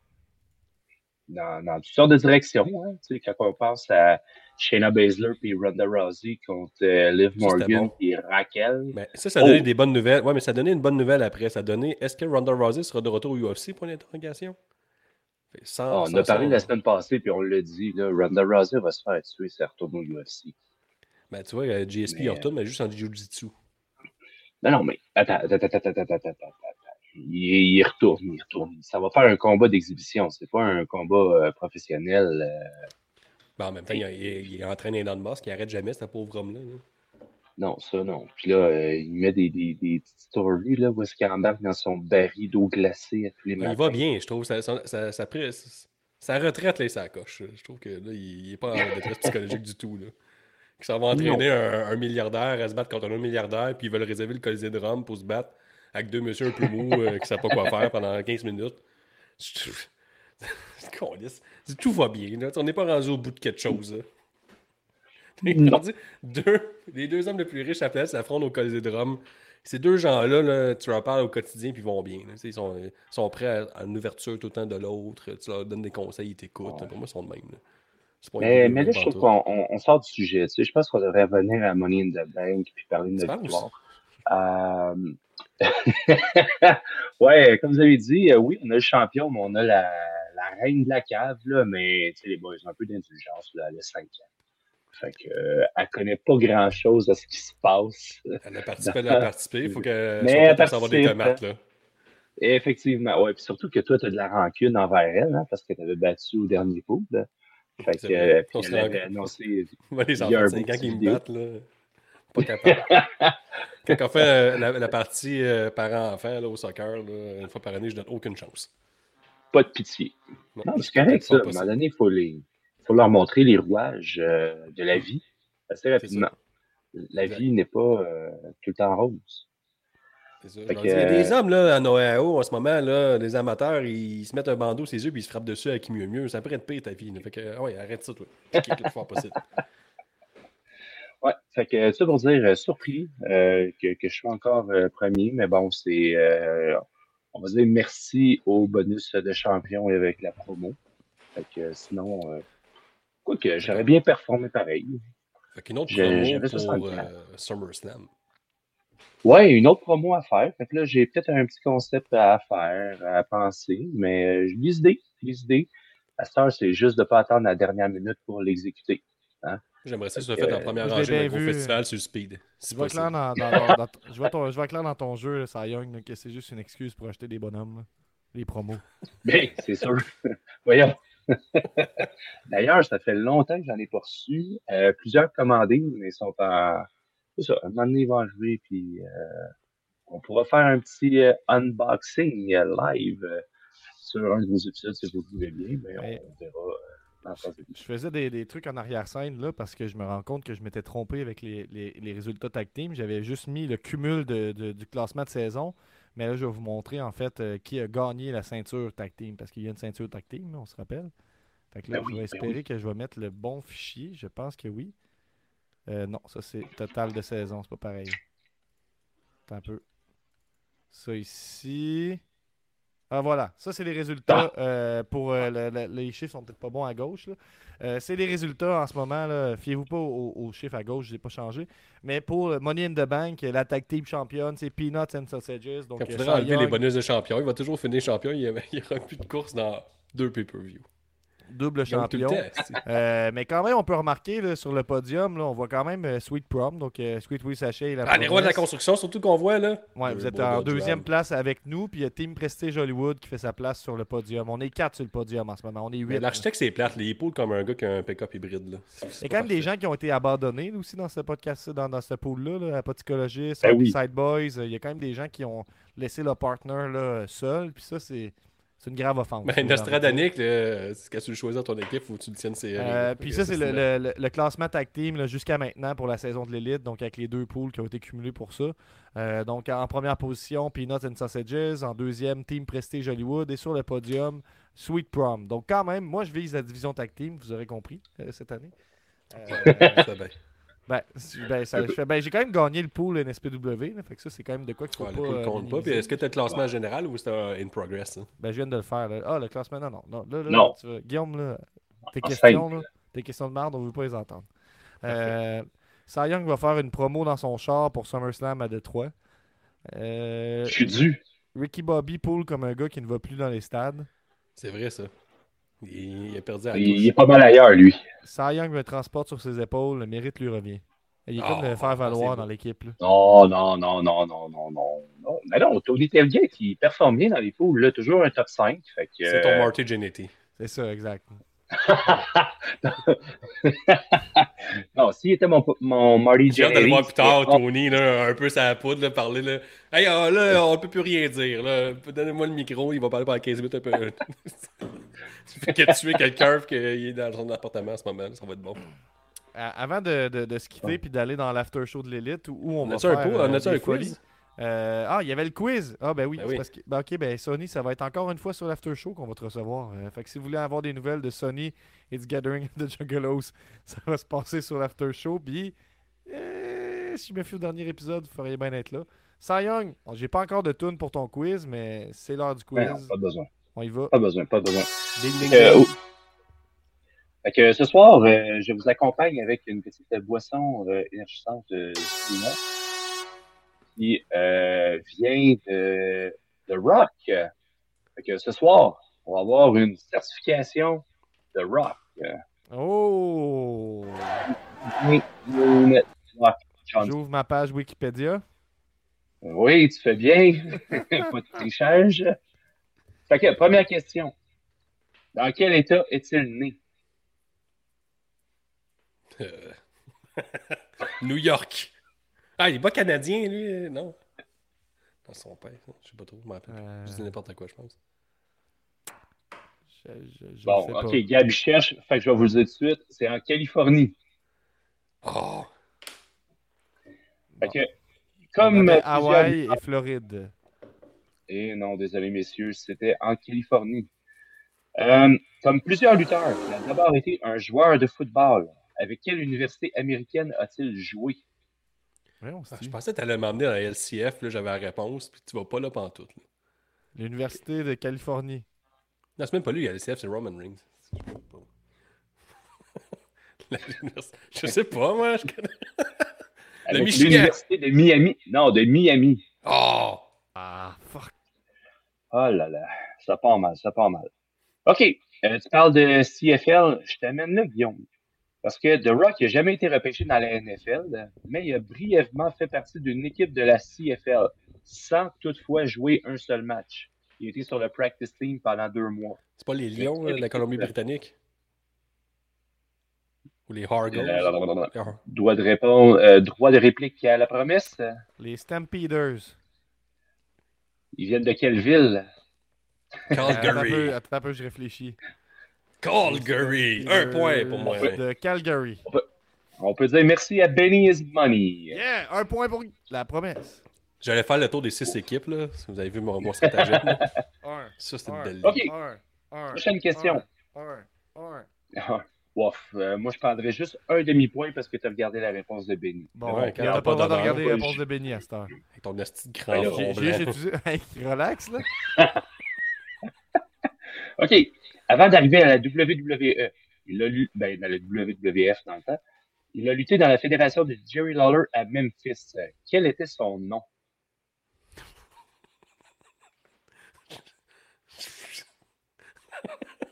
dans, dans toutes sortes de directions. Hein, quand on pense à Shayna Baszler puis Ronda Rousey contre euh, Liv Morgan bon. et Raquel. Mais ça, ça a donné Oh. des bonnes nouvelles. Ouais, mais ça a donné une bonne nouvelle après. Ça a donné est-ce que Ronda Rousey sera de retour au UFC pour l'interrogation sans- Ah, on sans a parlé la semaine passée, puis on l'a dit, là, Ronda Rousey va se faire tuer si elle retourne au UFC. Ben, tu vois, euh, GSP Mais, il retourne, mais juste en Jiu-Jitsu. Non, non, mais attends, attends, attends, attends, attends, attends, attends, attends. Il, il retourne, il retourne. Ça va faire un combat d'exhibition, c'est pas un combat euh, professionnel. euh, Ben, en même temps, il, il, il entraîne Elon Musk, il arrête jamais, ce pauvre homme-là. là. Non, ça, non. Puis là, euh, il met des, des, des petites stories, là, où est-ce qu'il embarque dans son baril d'eau glacée à tous les matins. il va bien, je trouve. Ça, ça, ça, retraite, là, ça coche. Je trouve que là, il, il est pas en détresse psychologique du tout. Là. Que ça va entraîner un, un milliardaire à se battre contre un autre milliardaire, puis ils veulent réserver le Colisée de Rome pour se battre avec deux messieurs un peu mous euh, qui ne savent pas quoi faire pendant 15 minutes. Tout va bien. Là. On n'est pas rendu au bout de quelque chose. là. Deux, les deux hommes les plus riches à la planète s'affrontent au Rome. Ces deux gens-là, là, tu leur parles au quotidien puis ils vont bien. Ils sont, ils sont prêts à, à une ouverture tout le temps de l'autre. Tu leur donnes des conseils, ils t'écoutent. Ouais. Pour moi, ils sont de même. pas Mais, mais là, je trouve qu'on on, on sort du sujet. Tu sais, je pense qu'on devrait revenir à Money in the Bank puis parler de notre victoire. Euh... ouais, comme vous avez dit, euh, oui, on a le champion, mais on a la reine de la cave, là, mais les boys ont un peu d'indulgence, là, elle a 5 ans. Fait que, euh, elle connaît pas grand chose à ce qui se passe. Elle a participé, elle a participé. Il faut qu'elle soit savoir des tomates. Là. Et effectivement, ouais, puis surtout que toi, tu as de la rancune envers elle, hein, parce que tu avais battu au dernier coup. Là. Fait que, euh, puis elle avait annoncé. Les enfants un de 5 beau ans petit qui me battent, là. Pas capable. Quand on fait euh, la, la partie euh, parents-enfants au soccer, là, une fois par année, je donne aucune chance. Pas de pitié. Non, c'est correct, ça. À un moment donné, il faut, les... faut leur montrer les rouages euh, de la vie assez rapidement. La vie n'est pas euh, tout le temps rose. C'est ça. Que, Il y a des euh, hommes là, à Noël en ce moment, là, des amateurs, ils se mettent un bandeau sur les yeux puis ils se frappent dessus avec qui mieux mieux. Ça pourrait être pire ta vie. Fait que, ah ouais, arrête ça, toi. Le fort possible. Ouais, fait que ça pour dire surpris euh, que, que je suis encore euh, premier, mais bon, c'est euh, on va dire merci au bonus de champion avec la promo. Fait que euh, sinon, euh, quoi que j'aurais bien performé pareil. Fait qu'une autre promo pour euh, SummerSlam. Ouais, une autre promo à faire. Fait que là, j'ai peut-être un petit concept à faire, à penser, mais euh, j'ai des idées, des idées. À cette heure, c'est juste de pas attendre la dernière minute pour l'exécuter. J'aimerais ça que ça Fait soit fait que, en première l'ai rangée d'un bien gros vu. festival sur le speed. Si Je vois possible. clair dans, dans- dans- dans- je vois ton- je vois clair dans ton jeu, Cy Young, là, que c'est juste une excuse pour acheter des bonhommes. là. Les promos. Bien, c'est sûr. Voyons. D'ailleurs, ça fait longtemps que j'en ai pas reçu. Euh, plusieurs commandés, mais ils sont en. C'est ça, un moment donné, ils vont arriver, puis euh, on pourra faire un petit euh, unboxing euh, live euh, sur un de vos épisodes si vous le voulez bien, mais Ouais. on verra troisième Je faisais des, des trucs en arrière-scène là parce que je me rends compte que je m'étais trompé avec les, les- les résultats tag team. J'avais juste mis le cumul de- de- du classement de saison. Mais là, je vais vous montrer en fait euh, qui a gagné la ceinture tag team. Parce qu'il y a une ceinture tag team, on se rappelle. Fait que là, Ben je oui, vais ben espérer oui. que je vais mettre le bon fichier. Je pense que oui. Euh, non, ça c'est total de saison, c'est pas pareil. Attends un peu. Ça ici. Ah voilà, ça c'est les résultats euh, pour euh, le- le- les chiffres sont peut-être pas bons à gauche. Euh, c'est les résultats en ce moment. là. Fiez-vous pas aux, aux chiffres à gauche, je n'ai pas changé. Mais pour Money in the Bank, la tag team championne, c'est Peanuts and Sausages. Donc, Quand il faudra Cy enlever les bonus de champion, il va toujours finir champion. Il n'y aura plus de course dans deux pay-per-view. Double champion. Euh, mais quand même, on peut remarquer là, sur le podium, là, on voit quand même euh, Sweet Prom, donc euh, Sweet Will Sachet la Ah, les rois de la construction, surtout qu'on voit, là. Ouais, vous êtes en deuxième place avec nous, puis il y a Team Prestige Hollywood qui fait sa place sur le podium. On est quatre sur le podium en ce moment, on est huit. L'architecte, c'est plate. Les épaules comme un gars qui a un pick-up hybride, là. Il y a quand même des gens qui ont été abandonnés aussi dans ce podcast, dans, dans ce pool-là, là, Apothecologist, Ben oui. Side Boys. Il y a quand même des gens qui ont laissé leur partner là, seul, puis ça, c'est c'est une grave offense. Ben, Nostradanic, quand tu le choisis dans ton équipe, faut que tu le tiennes serré. Euh, puis ça, c'est le, le- le- le classement tag team jusqu'à maintenant pour la saison de l'élite, donc avec les deux pools qui ont été cumulés pour ça. Euh, donc en première position, Peanuts and Sausages. En deuxième, Team Prestige Hollywood. Et sur le podium, Sweet Prom. Donc quand même, moi je vise la division tag team, vous aurez compris, euh, cette année. Euh, ben, ben, si- ben, ça- je fais- ben, j'ai quand même gagné le pool NSPW, là, fait que ça c'est quand même de quoi qu'il faut ouais, pas. le euh, compte pas. minimiser. Puis est-ce que tu as le classement général ou c'est un in progress? hein? Ben, je viens de le faire. là. Ah, le classement, non, non. non. Là, là, Non. tu vas- Guillaume, là, tes En questions, là, tes questions de merde, on veut pas les entendre. Euh, Cy Young va faire une promo dans son char pour SummerSlam à Détroit. Euh, Je suis dû. Ricky Bobby poule comme un gars qui ne va plus dans les stades. C'est vrai, ça. Il, il a perdu à la Il, il est pas mal ailleurs, lui. Cy Young me transporte sur ses épaules, le mérite lui revient. Il est comme Oh, le faire valoir dans l'équipe. Non, non, non, non, non, non, non. non. Mais non, Tony Tailgate, il performe bien dans les poules. Là, toujours un top 5. Fait que, C'est ton euh, Marty Jannetty. C'est ça, exact. non, s'il était mon, mon Marty J'ai hâte de le voir plus tard, Tony, là, un peu sa poudre, là, parler. Là. Hey, ah, là, on ne peut plus rien dire. Là. Donnez-moi le micro, il va parler pendant 15 minutes un peu. tu fais que tuer quelqu'un qu'il est dans son appartement en ce moment, ça va être bon. Avant de, de- de se quitter puis d'aller dans l'after show de l'élite où où on, On va un, pot- euh, on a-tu un quiz? Euh, ah, il y avait le quiz. Ah, ben oui. Ben c'est oui. parce que- ben, ok, ben Sony, ça va être encore une fois sur l'after show qu'on va te recevoir. Euh, fait que si vous voulez avoir des nouvelles de Sony It's Gathering of the Juggalos, ça va se passer sur l'after show. Puis, euh, si je me fie au dernier épisode, vous feriez bien être là. Cy Young, bon, j'ai pas encore de tune pour ton quiz, mais c'est l'heure du quiz. Ben non, pas besoin. On y va. Pas besoin, pas besoin. Ding, ding, ding. oh. Fait que ce soir, euh, je vous accompagne avec une petite boisson euh, énergisante de Simon qui euh, vient de, de Rock. Fait que ce soir, on va avoir une certification de Rock. Oh! J'ouvre ma page Wikipédia. Oui, tu fais bien. Pas de trichage. Fait que, première question. Dans quel état est-il né? Euh, New York. Ah, il est pas canadien, lui, euh, non? Dans son père, je sais pas trop, je m'en. Euh. Je dis n'importe quoi, je pense. Je, je- je Bon, sais ok, pas. Gab cherche. Fait que je vais vous le dire tout de suite. C'est en Californie. Oh! Fait Bon. que, On comme Hawaï et Floride. Et non, désolé messieurs, c'était en Californie. Euh, comme plusieurs lutteurs, il a d'abord été un joueur de football. Avec quelle université américaine a-t-il joué? Ah, je pensais que tu allais m'emmener dans la LCF, là, j'avais la réponse, puis tu vas pas là pantoute. Là. L'Université de Californie. Non, c'est même pas lui, la LCF, c'est Roman Reigns. Je sais pas, moi. Je connais... Avec. L'université de Miami. Non, de Miami. Oh! Ah, fuck. Oh là là, ça part mal, ça part mal. OK, euh, tu parles de CFL, je t'amène là, Guillaume. Parce que The Rock n'a jamais été repêché dans la NFL, mais il a brièvement fait partie d'une équipe de la CFL, sans toutefois jouer un seul match. Il était sur le practice team pendant deux mois. C'est pas les Lions là, de la Colombie-Britannique? Ou les Hargos? Euh, Droit de répondre, euh, droit de réplique à la promesse. Les Stampeders. Ils viennent de quelle ville? Attends un, Calgary. peu, attends un peu, je réfléchis. Calgary! Un point pour moi. De Calgary. On peut dire merci à Benny is Money. Yeah! Un point pour la promesse. J'allais faire le tour des six équipes, là, si vous avez vu mon, mon stratagème. Un, Ça, c'était une belle ligue. OK. un, un. Prochaine question. Un, un. Ah, Ouf, euh, moi, je prendrais juste un demi-point parce que tu as regardé la réponse de Benny. Bon, Ouais, quand t'as pas le droit de regarder réponses je- de Benny à cette heure. Avec ton esti de Ben là, front J'ai relax, là. OK. Avant d'arriver à la WWE, il a lu, ben, dans le WWF dans le temps, il a lutté dans la fédération de Jerry Lawler à Memphis. Quel était son nom?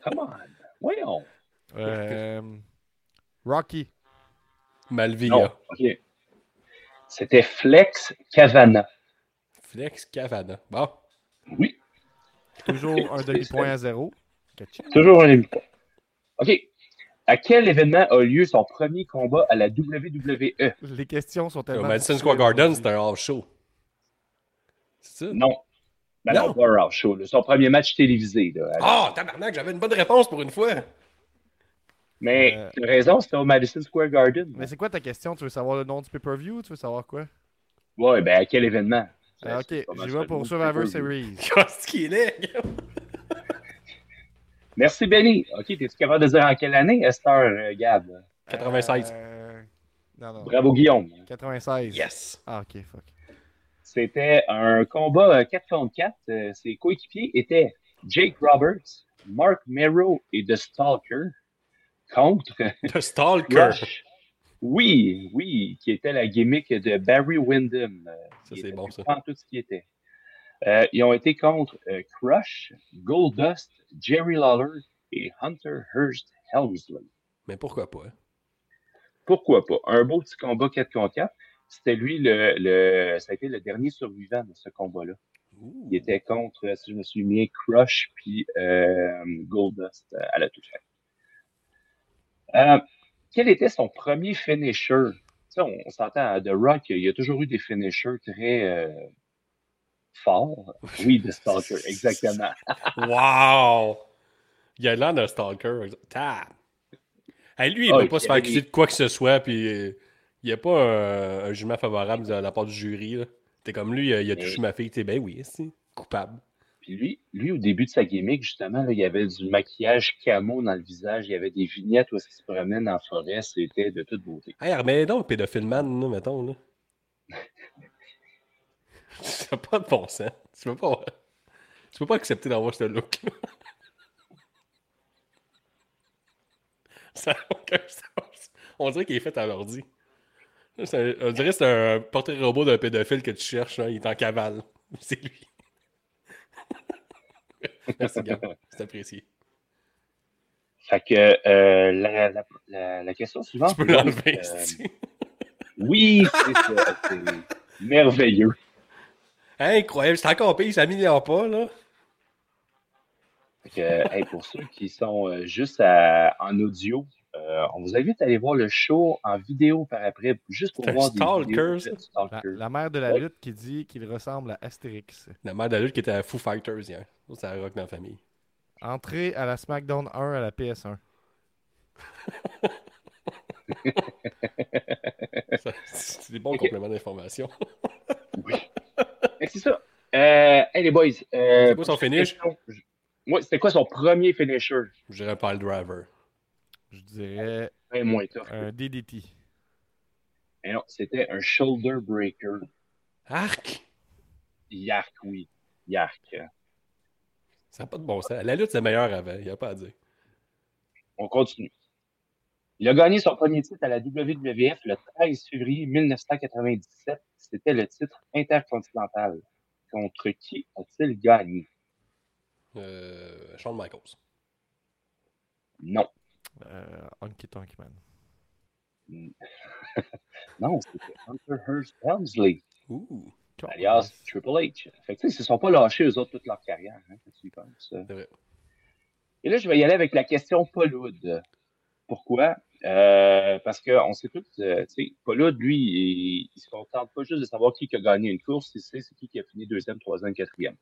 Come on. Voyons. Euh, Rocky. Malvia. Non, ok. C'était Flex Cavana. Flex Cavana. Bon. Oui, Toujours un demi-point à zéro. Toujours un demi-point. OK. À quel événement a lieu son premier combat à la WWE? Les questions sont Au tellement. Madison difficiles Square Garden, c'était un half show. C'est ça? Non. Ben non, Non. pas un house show. là. Son premier match télévisé. Là. Ah, tabarnak, j'avais une bonne réponse pour une fois. Mais Euh. tu as raison, c'était au Madison Square Garden. Mais c'est quoi ta question? Tu veux savoir le nom du pay-per-view? Tu veux savoir quoi? Ouais, ben à quel événement? Ah, ok, C'est j'y vais pour Survivor. Series. Qu'est-ce qu'il est? Merci, Benny. OK, t'es-tu capable de dire en quelle année, Esther, euh, Gab? 96. Euh, Non, non. Bravo, Guillaume. 96. Yes. Ah, ok, fuck. C'était un combat euh, 4 contre 4. Euh, Ses coéquipiers étaient Jake Roberts, Mark Merrow et The Stalker contre The Stalker. Oui, oui, qui était la gimmick de Barry Windham. euh, Ça, c'est bon, ça. tout ce qui était. Euh, ils ont été contre euh, Crush, Goldust, Jerry Lawler et Hunter Hearst Helmsley. Mais pourquoi pas? hein? Pourquoi pas? Un beau petit combat 4 contre 4. C'était lui, le, le, ça a été le dernier survivant de ce combat-là. Il était contre, si je me mis, Crush puis euh, Goldust euh, à la toute fin. Euh, quel était son premier finisher? Tu sais, on, on s'entend à The Rock, il y a toujours eu des finishers très euh, forts. Oui, The Stalker, exactement. Wow! Il a l'air d'un stalker. Tab! Hey, lui, il Ah, peut pas se y faire accuser de quoi que ce soit, puis euh, il n'y a pas un, un jugement favorable de la part du jury. T'es comme lui, il a, il a Mais- touché ma fille. T'es ben oui, c'est coupable. Puis lui, lui, au début de sa gimmick, justement, là, il y avait du maquillage camo dans le visage, il y avait des vignettes où il se promenait dans la forêt, c'était de toute beauté. Hey, remets donc pédophile man, là, mettons. Là. Ça n'a pas de bon sens. Tu peux pas, tu peux pas accepter d'avoir ce look. Ça n'a aucun sens. On dirait qu'il est fait à l'ordi. On dirait que c'est un portrait robot d'un pédophile que tu cherches. là. Il est en cavale. C'est lui. Merci, Gab. C'est apprécié. Fait que euh, la, la, la, la question suivante. Tu peux l'enlever. euh, oui, c'est ça. C'est merveilleux. Incroyable. C'est encore pire. Ça m'améliore pas, là. Euh, hey, pour ceux qui sont euh, juste à- en audio, euh, on vous invite à aller voir le show en vidéo par après, juste pour voir des stalker, vidéos ça? de La, la mère de la Ouais. lutte qui dit qu'il ressemble à Astérix. La mère de la lutte qui était à Foo Fighters hier. Ça, c'est un rock dans la famille. Entrée à la SmackDown 1 à la PS1. Ça, C'est des bons compléments d'information. Que C'est ça. Euh, hey les boys. Euh, C'est quoi son finish? Ouais, c'était quoi son premier finisher? Je dirais pas le driver. Je dirais moins tough. un DDT. Mais non, c'était un shoulder breaker. Arc! Yark, oui. Yark. Ça n'a pas de bon sens. La lutte, c'est meilleur avant. Il n'y a pas à dire. On continue. Il a gagné son premier titre à la WWF le 13 février 1997. C'était le titre intercontinental. Contre qui a-t-il gagné? Euh, Shawn Michaels. Non. Euh, Honky Tonk Man. Non, c'était Hunter Hearst Helmsley, Ouh, alias Triple H. Fait que, tu sais, ils se sont pas lâchés, eux autres, toute leur carrière. Hein, c'est vrai. Et là, je vais y aller avec la question Pauloud. Pourquoi? Euh, parce qu'on sait tous, euh, tu sais, Pauloud, lui, il, il se contente pas juste de savoir qui a gagné une course, il sait c'est qui qui a fini deuxième, troisième, quatrième.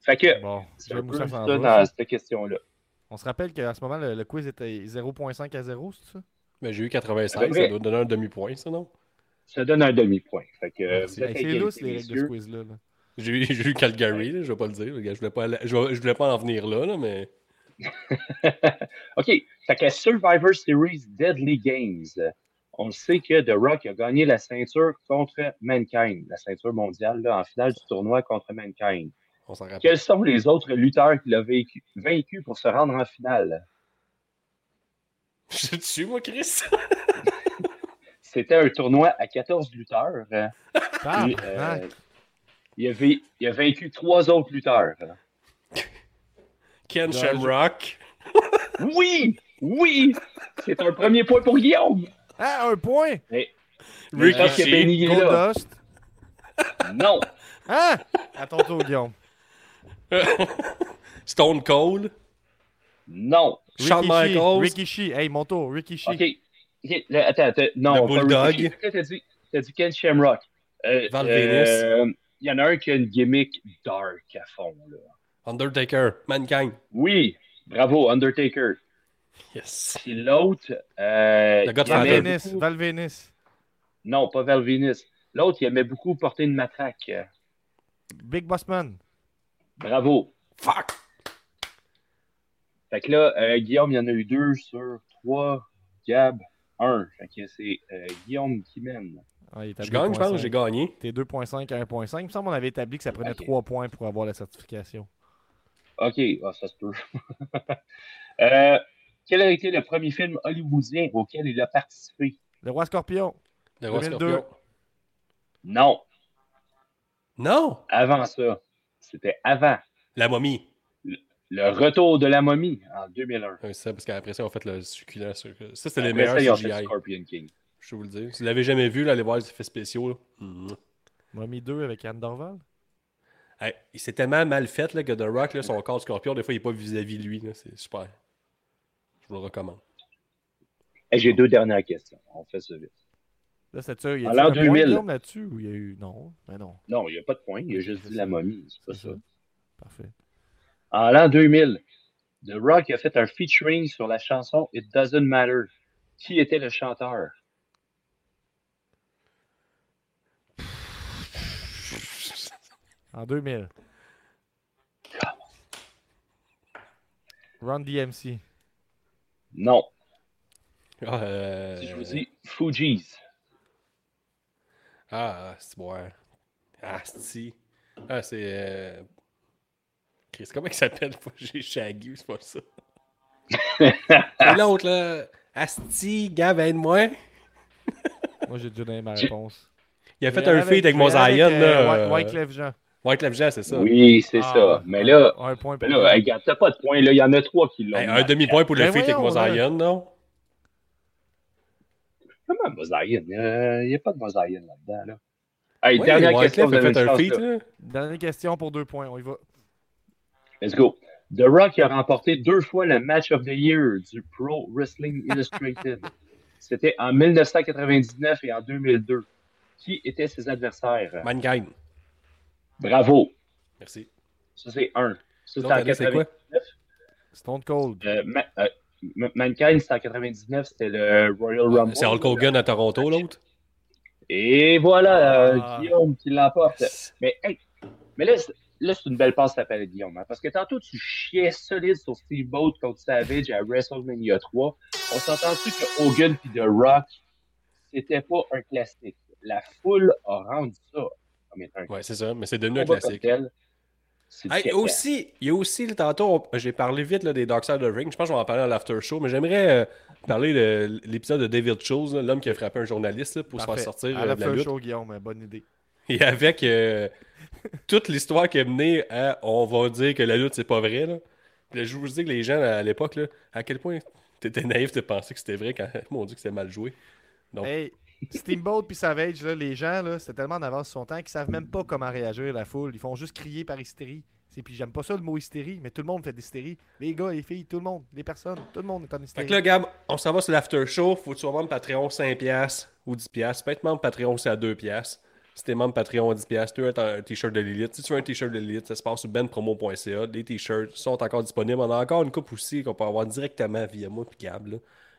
Fait que, Bon, c'est je un peu ça dans cette question-là. On se rappelle qu'à ce moment, le, le quiz était 0.5 à 0, c'est ça? Mais j'ai eu 85, Ah, ben, ça vrai. doit donner un demi-point, ça, non? Ça donne un demi-point. Fait que, à c'est lousse les règles de ce quiz-là. là. J'ai eu, Calgary, là, je vais pas le dire. Je voulais pas, aller- je voulais pas en venir là, là, mais. OK. Fait que Survivor Series Deadly Games, on le sait que The Rock a gagné la ceinture contre Mankind, la ceinture mondiale, là, en finale du tournoi contre Mankind. On. Quels sont les autres lutteurs qu'il a vaincu, vaincu pour se rendre en finale? Je suis moi, Chris. C'était un tournoi à 14 lutteurs. Ah, puis, euh, il, a il a vaincu trois autres lutteurs. Ken Shamrock. Oui! Oui! C'est un premier point pour Guillaume! Ah, un point! Mais, Ricky parce que. Benny est là. Goldust. Non! Hein? À ton tour, Guillaume. Stone Cold. Non! Shawn. Michaels. Ricky Shea. Hey, mon tour. Ricky Shea. OK. Ok, là, attends, attends. Non, Le Bulldog. Ricky. T'as dit, t'as dit Ken Shamrock. Euh, Val euh, Il y en a un qui a une gimmick dark à fond, là. Undertaker. Mankind. Oui! Bravo, Undertaker. Yes. Puis l'autre, euh, Le beaucoup- Valvenis. Non, pas Val Venis. L'autre, il aimait beaucoup porter une matraque. Big Bossman. Bravo. Fuck. Fait que là, euh, Guillaume, il y en a eu deux sur trois. Gab, un. Fait que c'est euh, Guillaume qui mène. Ah, Je gagne, je pense. 2.5. J'ai gagné. T'es 2.5 à 1.5. Il me semble qu'on avait établi que ça prenait Ok. 3 points pour avoir la certification. OK, ah, ça se peut. Euh, quel a été le premier film hollywoodien auquel il a participé? Le Roi Scorpion. Le roi 2002. Scorpion. Non, Non? avant ça. C'était avant. La momie. Le retour de la momie en 2001. Ouais, c'est ça, parce qu'après ça, on fait le succulent. sur- Ça, c'était les ça, meilleurs fait CGI. Scorpion King. Je vais vous le dire. Si vous l'avez jamais vu, là, allez voir les effets spéciaux. là. Mhm. Mommy 2 avec Anne Dorval. Hey, c'est tellement mal fait là, que The Rock, là, son corps de scorpion, des fois, il n'est pas vis-à-vis de lui. C'est super. Je vous le recommande. Hey, J'ai deux dernières questions. On fait ça vite. Là, c'est ça. Il y a l'an un point 2000. Guillaume là-dessus ou il y a eu. Non, mais non. Non, il n'y a pas de point. Il a juste dit la momie. C'est pas ça. ça. Parfait. En l'an 2000, The Rock a fait un featuring sur la chanson It Doesn't Matter. Qui était le chanteur? En 2000. Run DMC. Non. Ah, euh... Si je vous dis Fugees. Ah, c'est bon. Ah, c'est. Ah, c'est. Euh... Chris, comment il s'appelle? J'ai Shaggy, c'est pas ça. c'est l'autre, là? Asti, Gab, aide-moi. Moi, j'ai déjà donné ma réponse. Il a fait un feat avec avec, euh, là. White- euh, Wyclef Jean. Jean, c'est ça. Oui, c'est Ah, ça. Mais là, Un point pour mais là, hey, regarde, t'as pas de point. Là, il y en a trois qui l'ont. Hey, un demi-point pour le feat avec voyons, Mosaïen, non? Comment Mosaïen? Il n'y a pas de Mosaïen là-dedans. Là? Hey, Ouais, dernière question. Fait chance, feat, là. Dernière question pour deux points. On y va. Let's go. The Rock a remporté deux fois le Match of the Year du Pro Wrestling Illustrated. C'était en 1999 et en 2002. Qui étaient ses adversaires? Mankind. Bravo. Merci. Ça, c'est un. Ça, c'est en année, c'est quoi? 99. Stone Cold. Euh, Ma- euh, Mankind, c'était en 99. C'était le Royal Rumble. C'est Hulk Hogan à Toronto, l'autre? Et voilà, euh, Ah. Guillaume qui l'emporte. Mais, hey, mais là, c'est- là, c'est une belle passe à palais, Guillaume. hein, parce que tantôt, tu chiais solide sur Steve Boat contre Savage à WrestleMania 3. On s'entend-tu que Hogan puis The Rock, c'était pas un classique? La foule a rendu ça comme étant un Ouais, c'est ça, mais c'est devenu un classique. Hey, aussi, il y a aussi, là, tantôt, j'ai parlé vite là, des Dark Side of the Ring. Je pense qu'on va en parler à l'after show, mais j'aimerais euh, parler de l'épisode de David Chose, l'homme qui a frappé un journaliste là, pour se faire sortir À euh, la de la fin lutte. show, Guillaume. Bonne idée. Et avec euh, toute l'histoire qui est menée à on va dire que la lutte, c'est pas vrai. Là. Puis je vous dis que les gens à l'époque, là, à quel point t'étais naïf de penser que c'était vrai quand mon Dieu que c'était mal joué. Donc- Hey, Steamboat puis Savage, là, les gens, là, c'est tellement en avance son temps qu'ils savent même pas comment réagir la foule. Ils font juste crier par hystérie. C'est puis j'aime pas ça le mot hystérie, mais tout le monde fait d'hystérie. Les gars, les filles, tout le monde, les personnes, tout le monde est en Fait hystérie. que là, Gab, on s'en va sur l'after show. Faut que tu sois membre Patreon 5$ ou 10$. Peut être membre Patreon, c'est à 2$. Si t'es membre Patreon 10$, tu as un t-shirt de l'élite. Si tu veux un t-shirt de l'élite, ça se passe sur benpromo.ca. Les t-shirts sont encore disponibles. On a encore une coupe aussi qu'on peut avoir directement via moi et Gab. Là.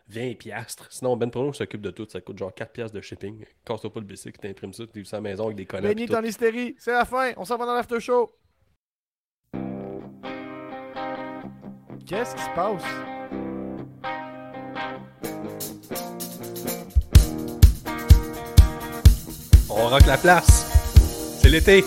20 piastres. Sinon, Ben Promo s'occupe de tout. Ça coûte genre 4 piastres de shipping. Casse-toi pas le bicycle, t'imprimes ça, tu livres ça à la maison avec des collants. Benny est en hystérie, c'est la fin, on s'en va dans l'after show. Qu'est-ce qui se passe? On rock la place. C'est l'été.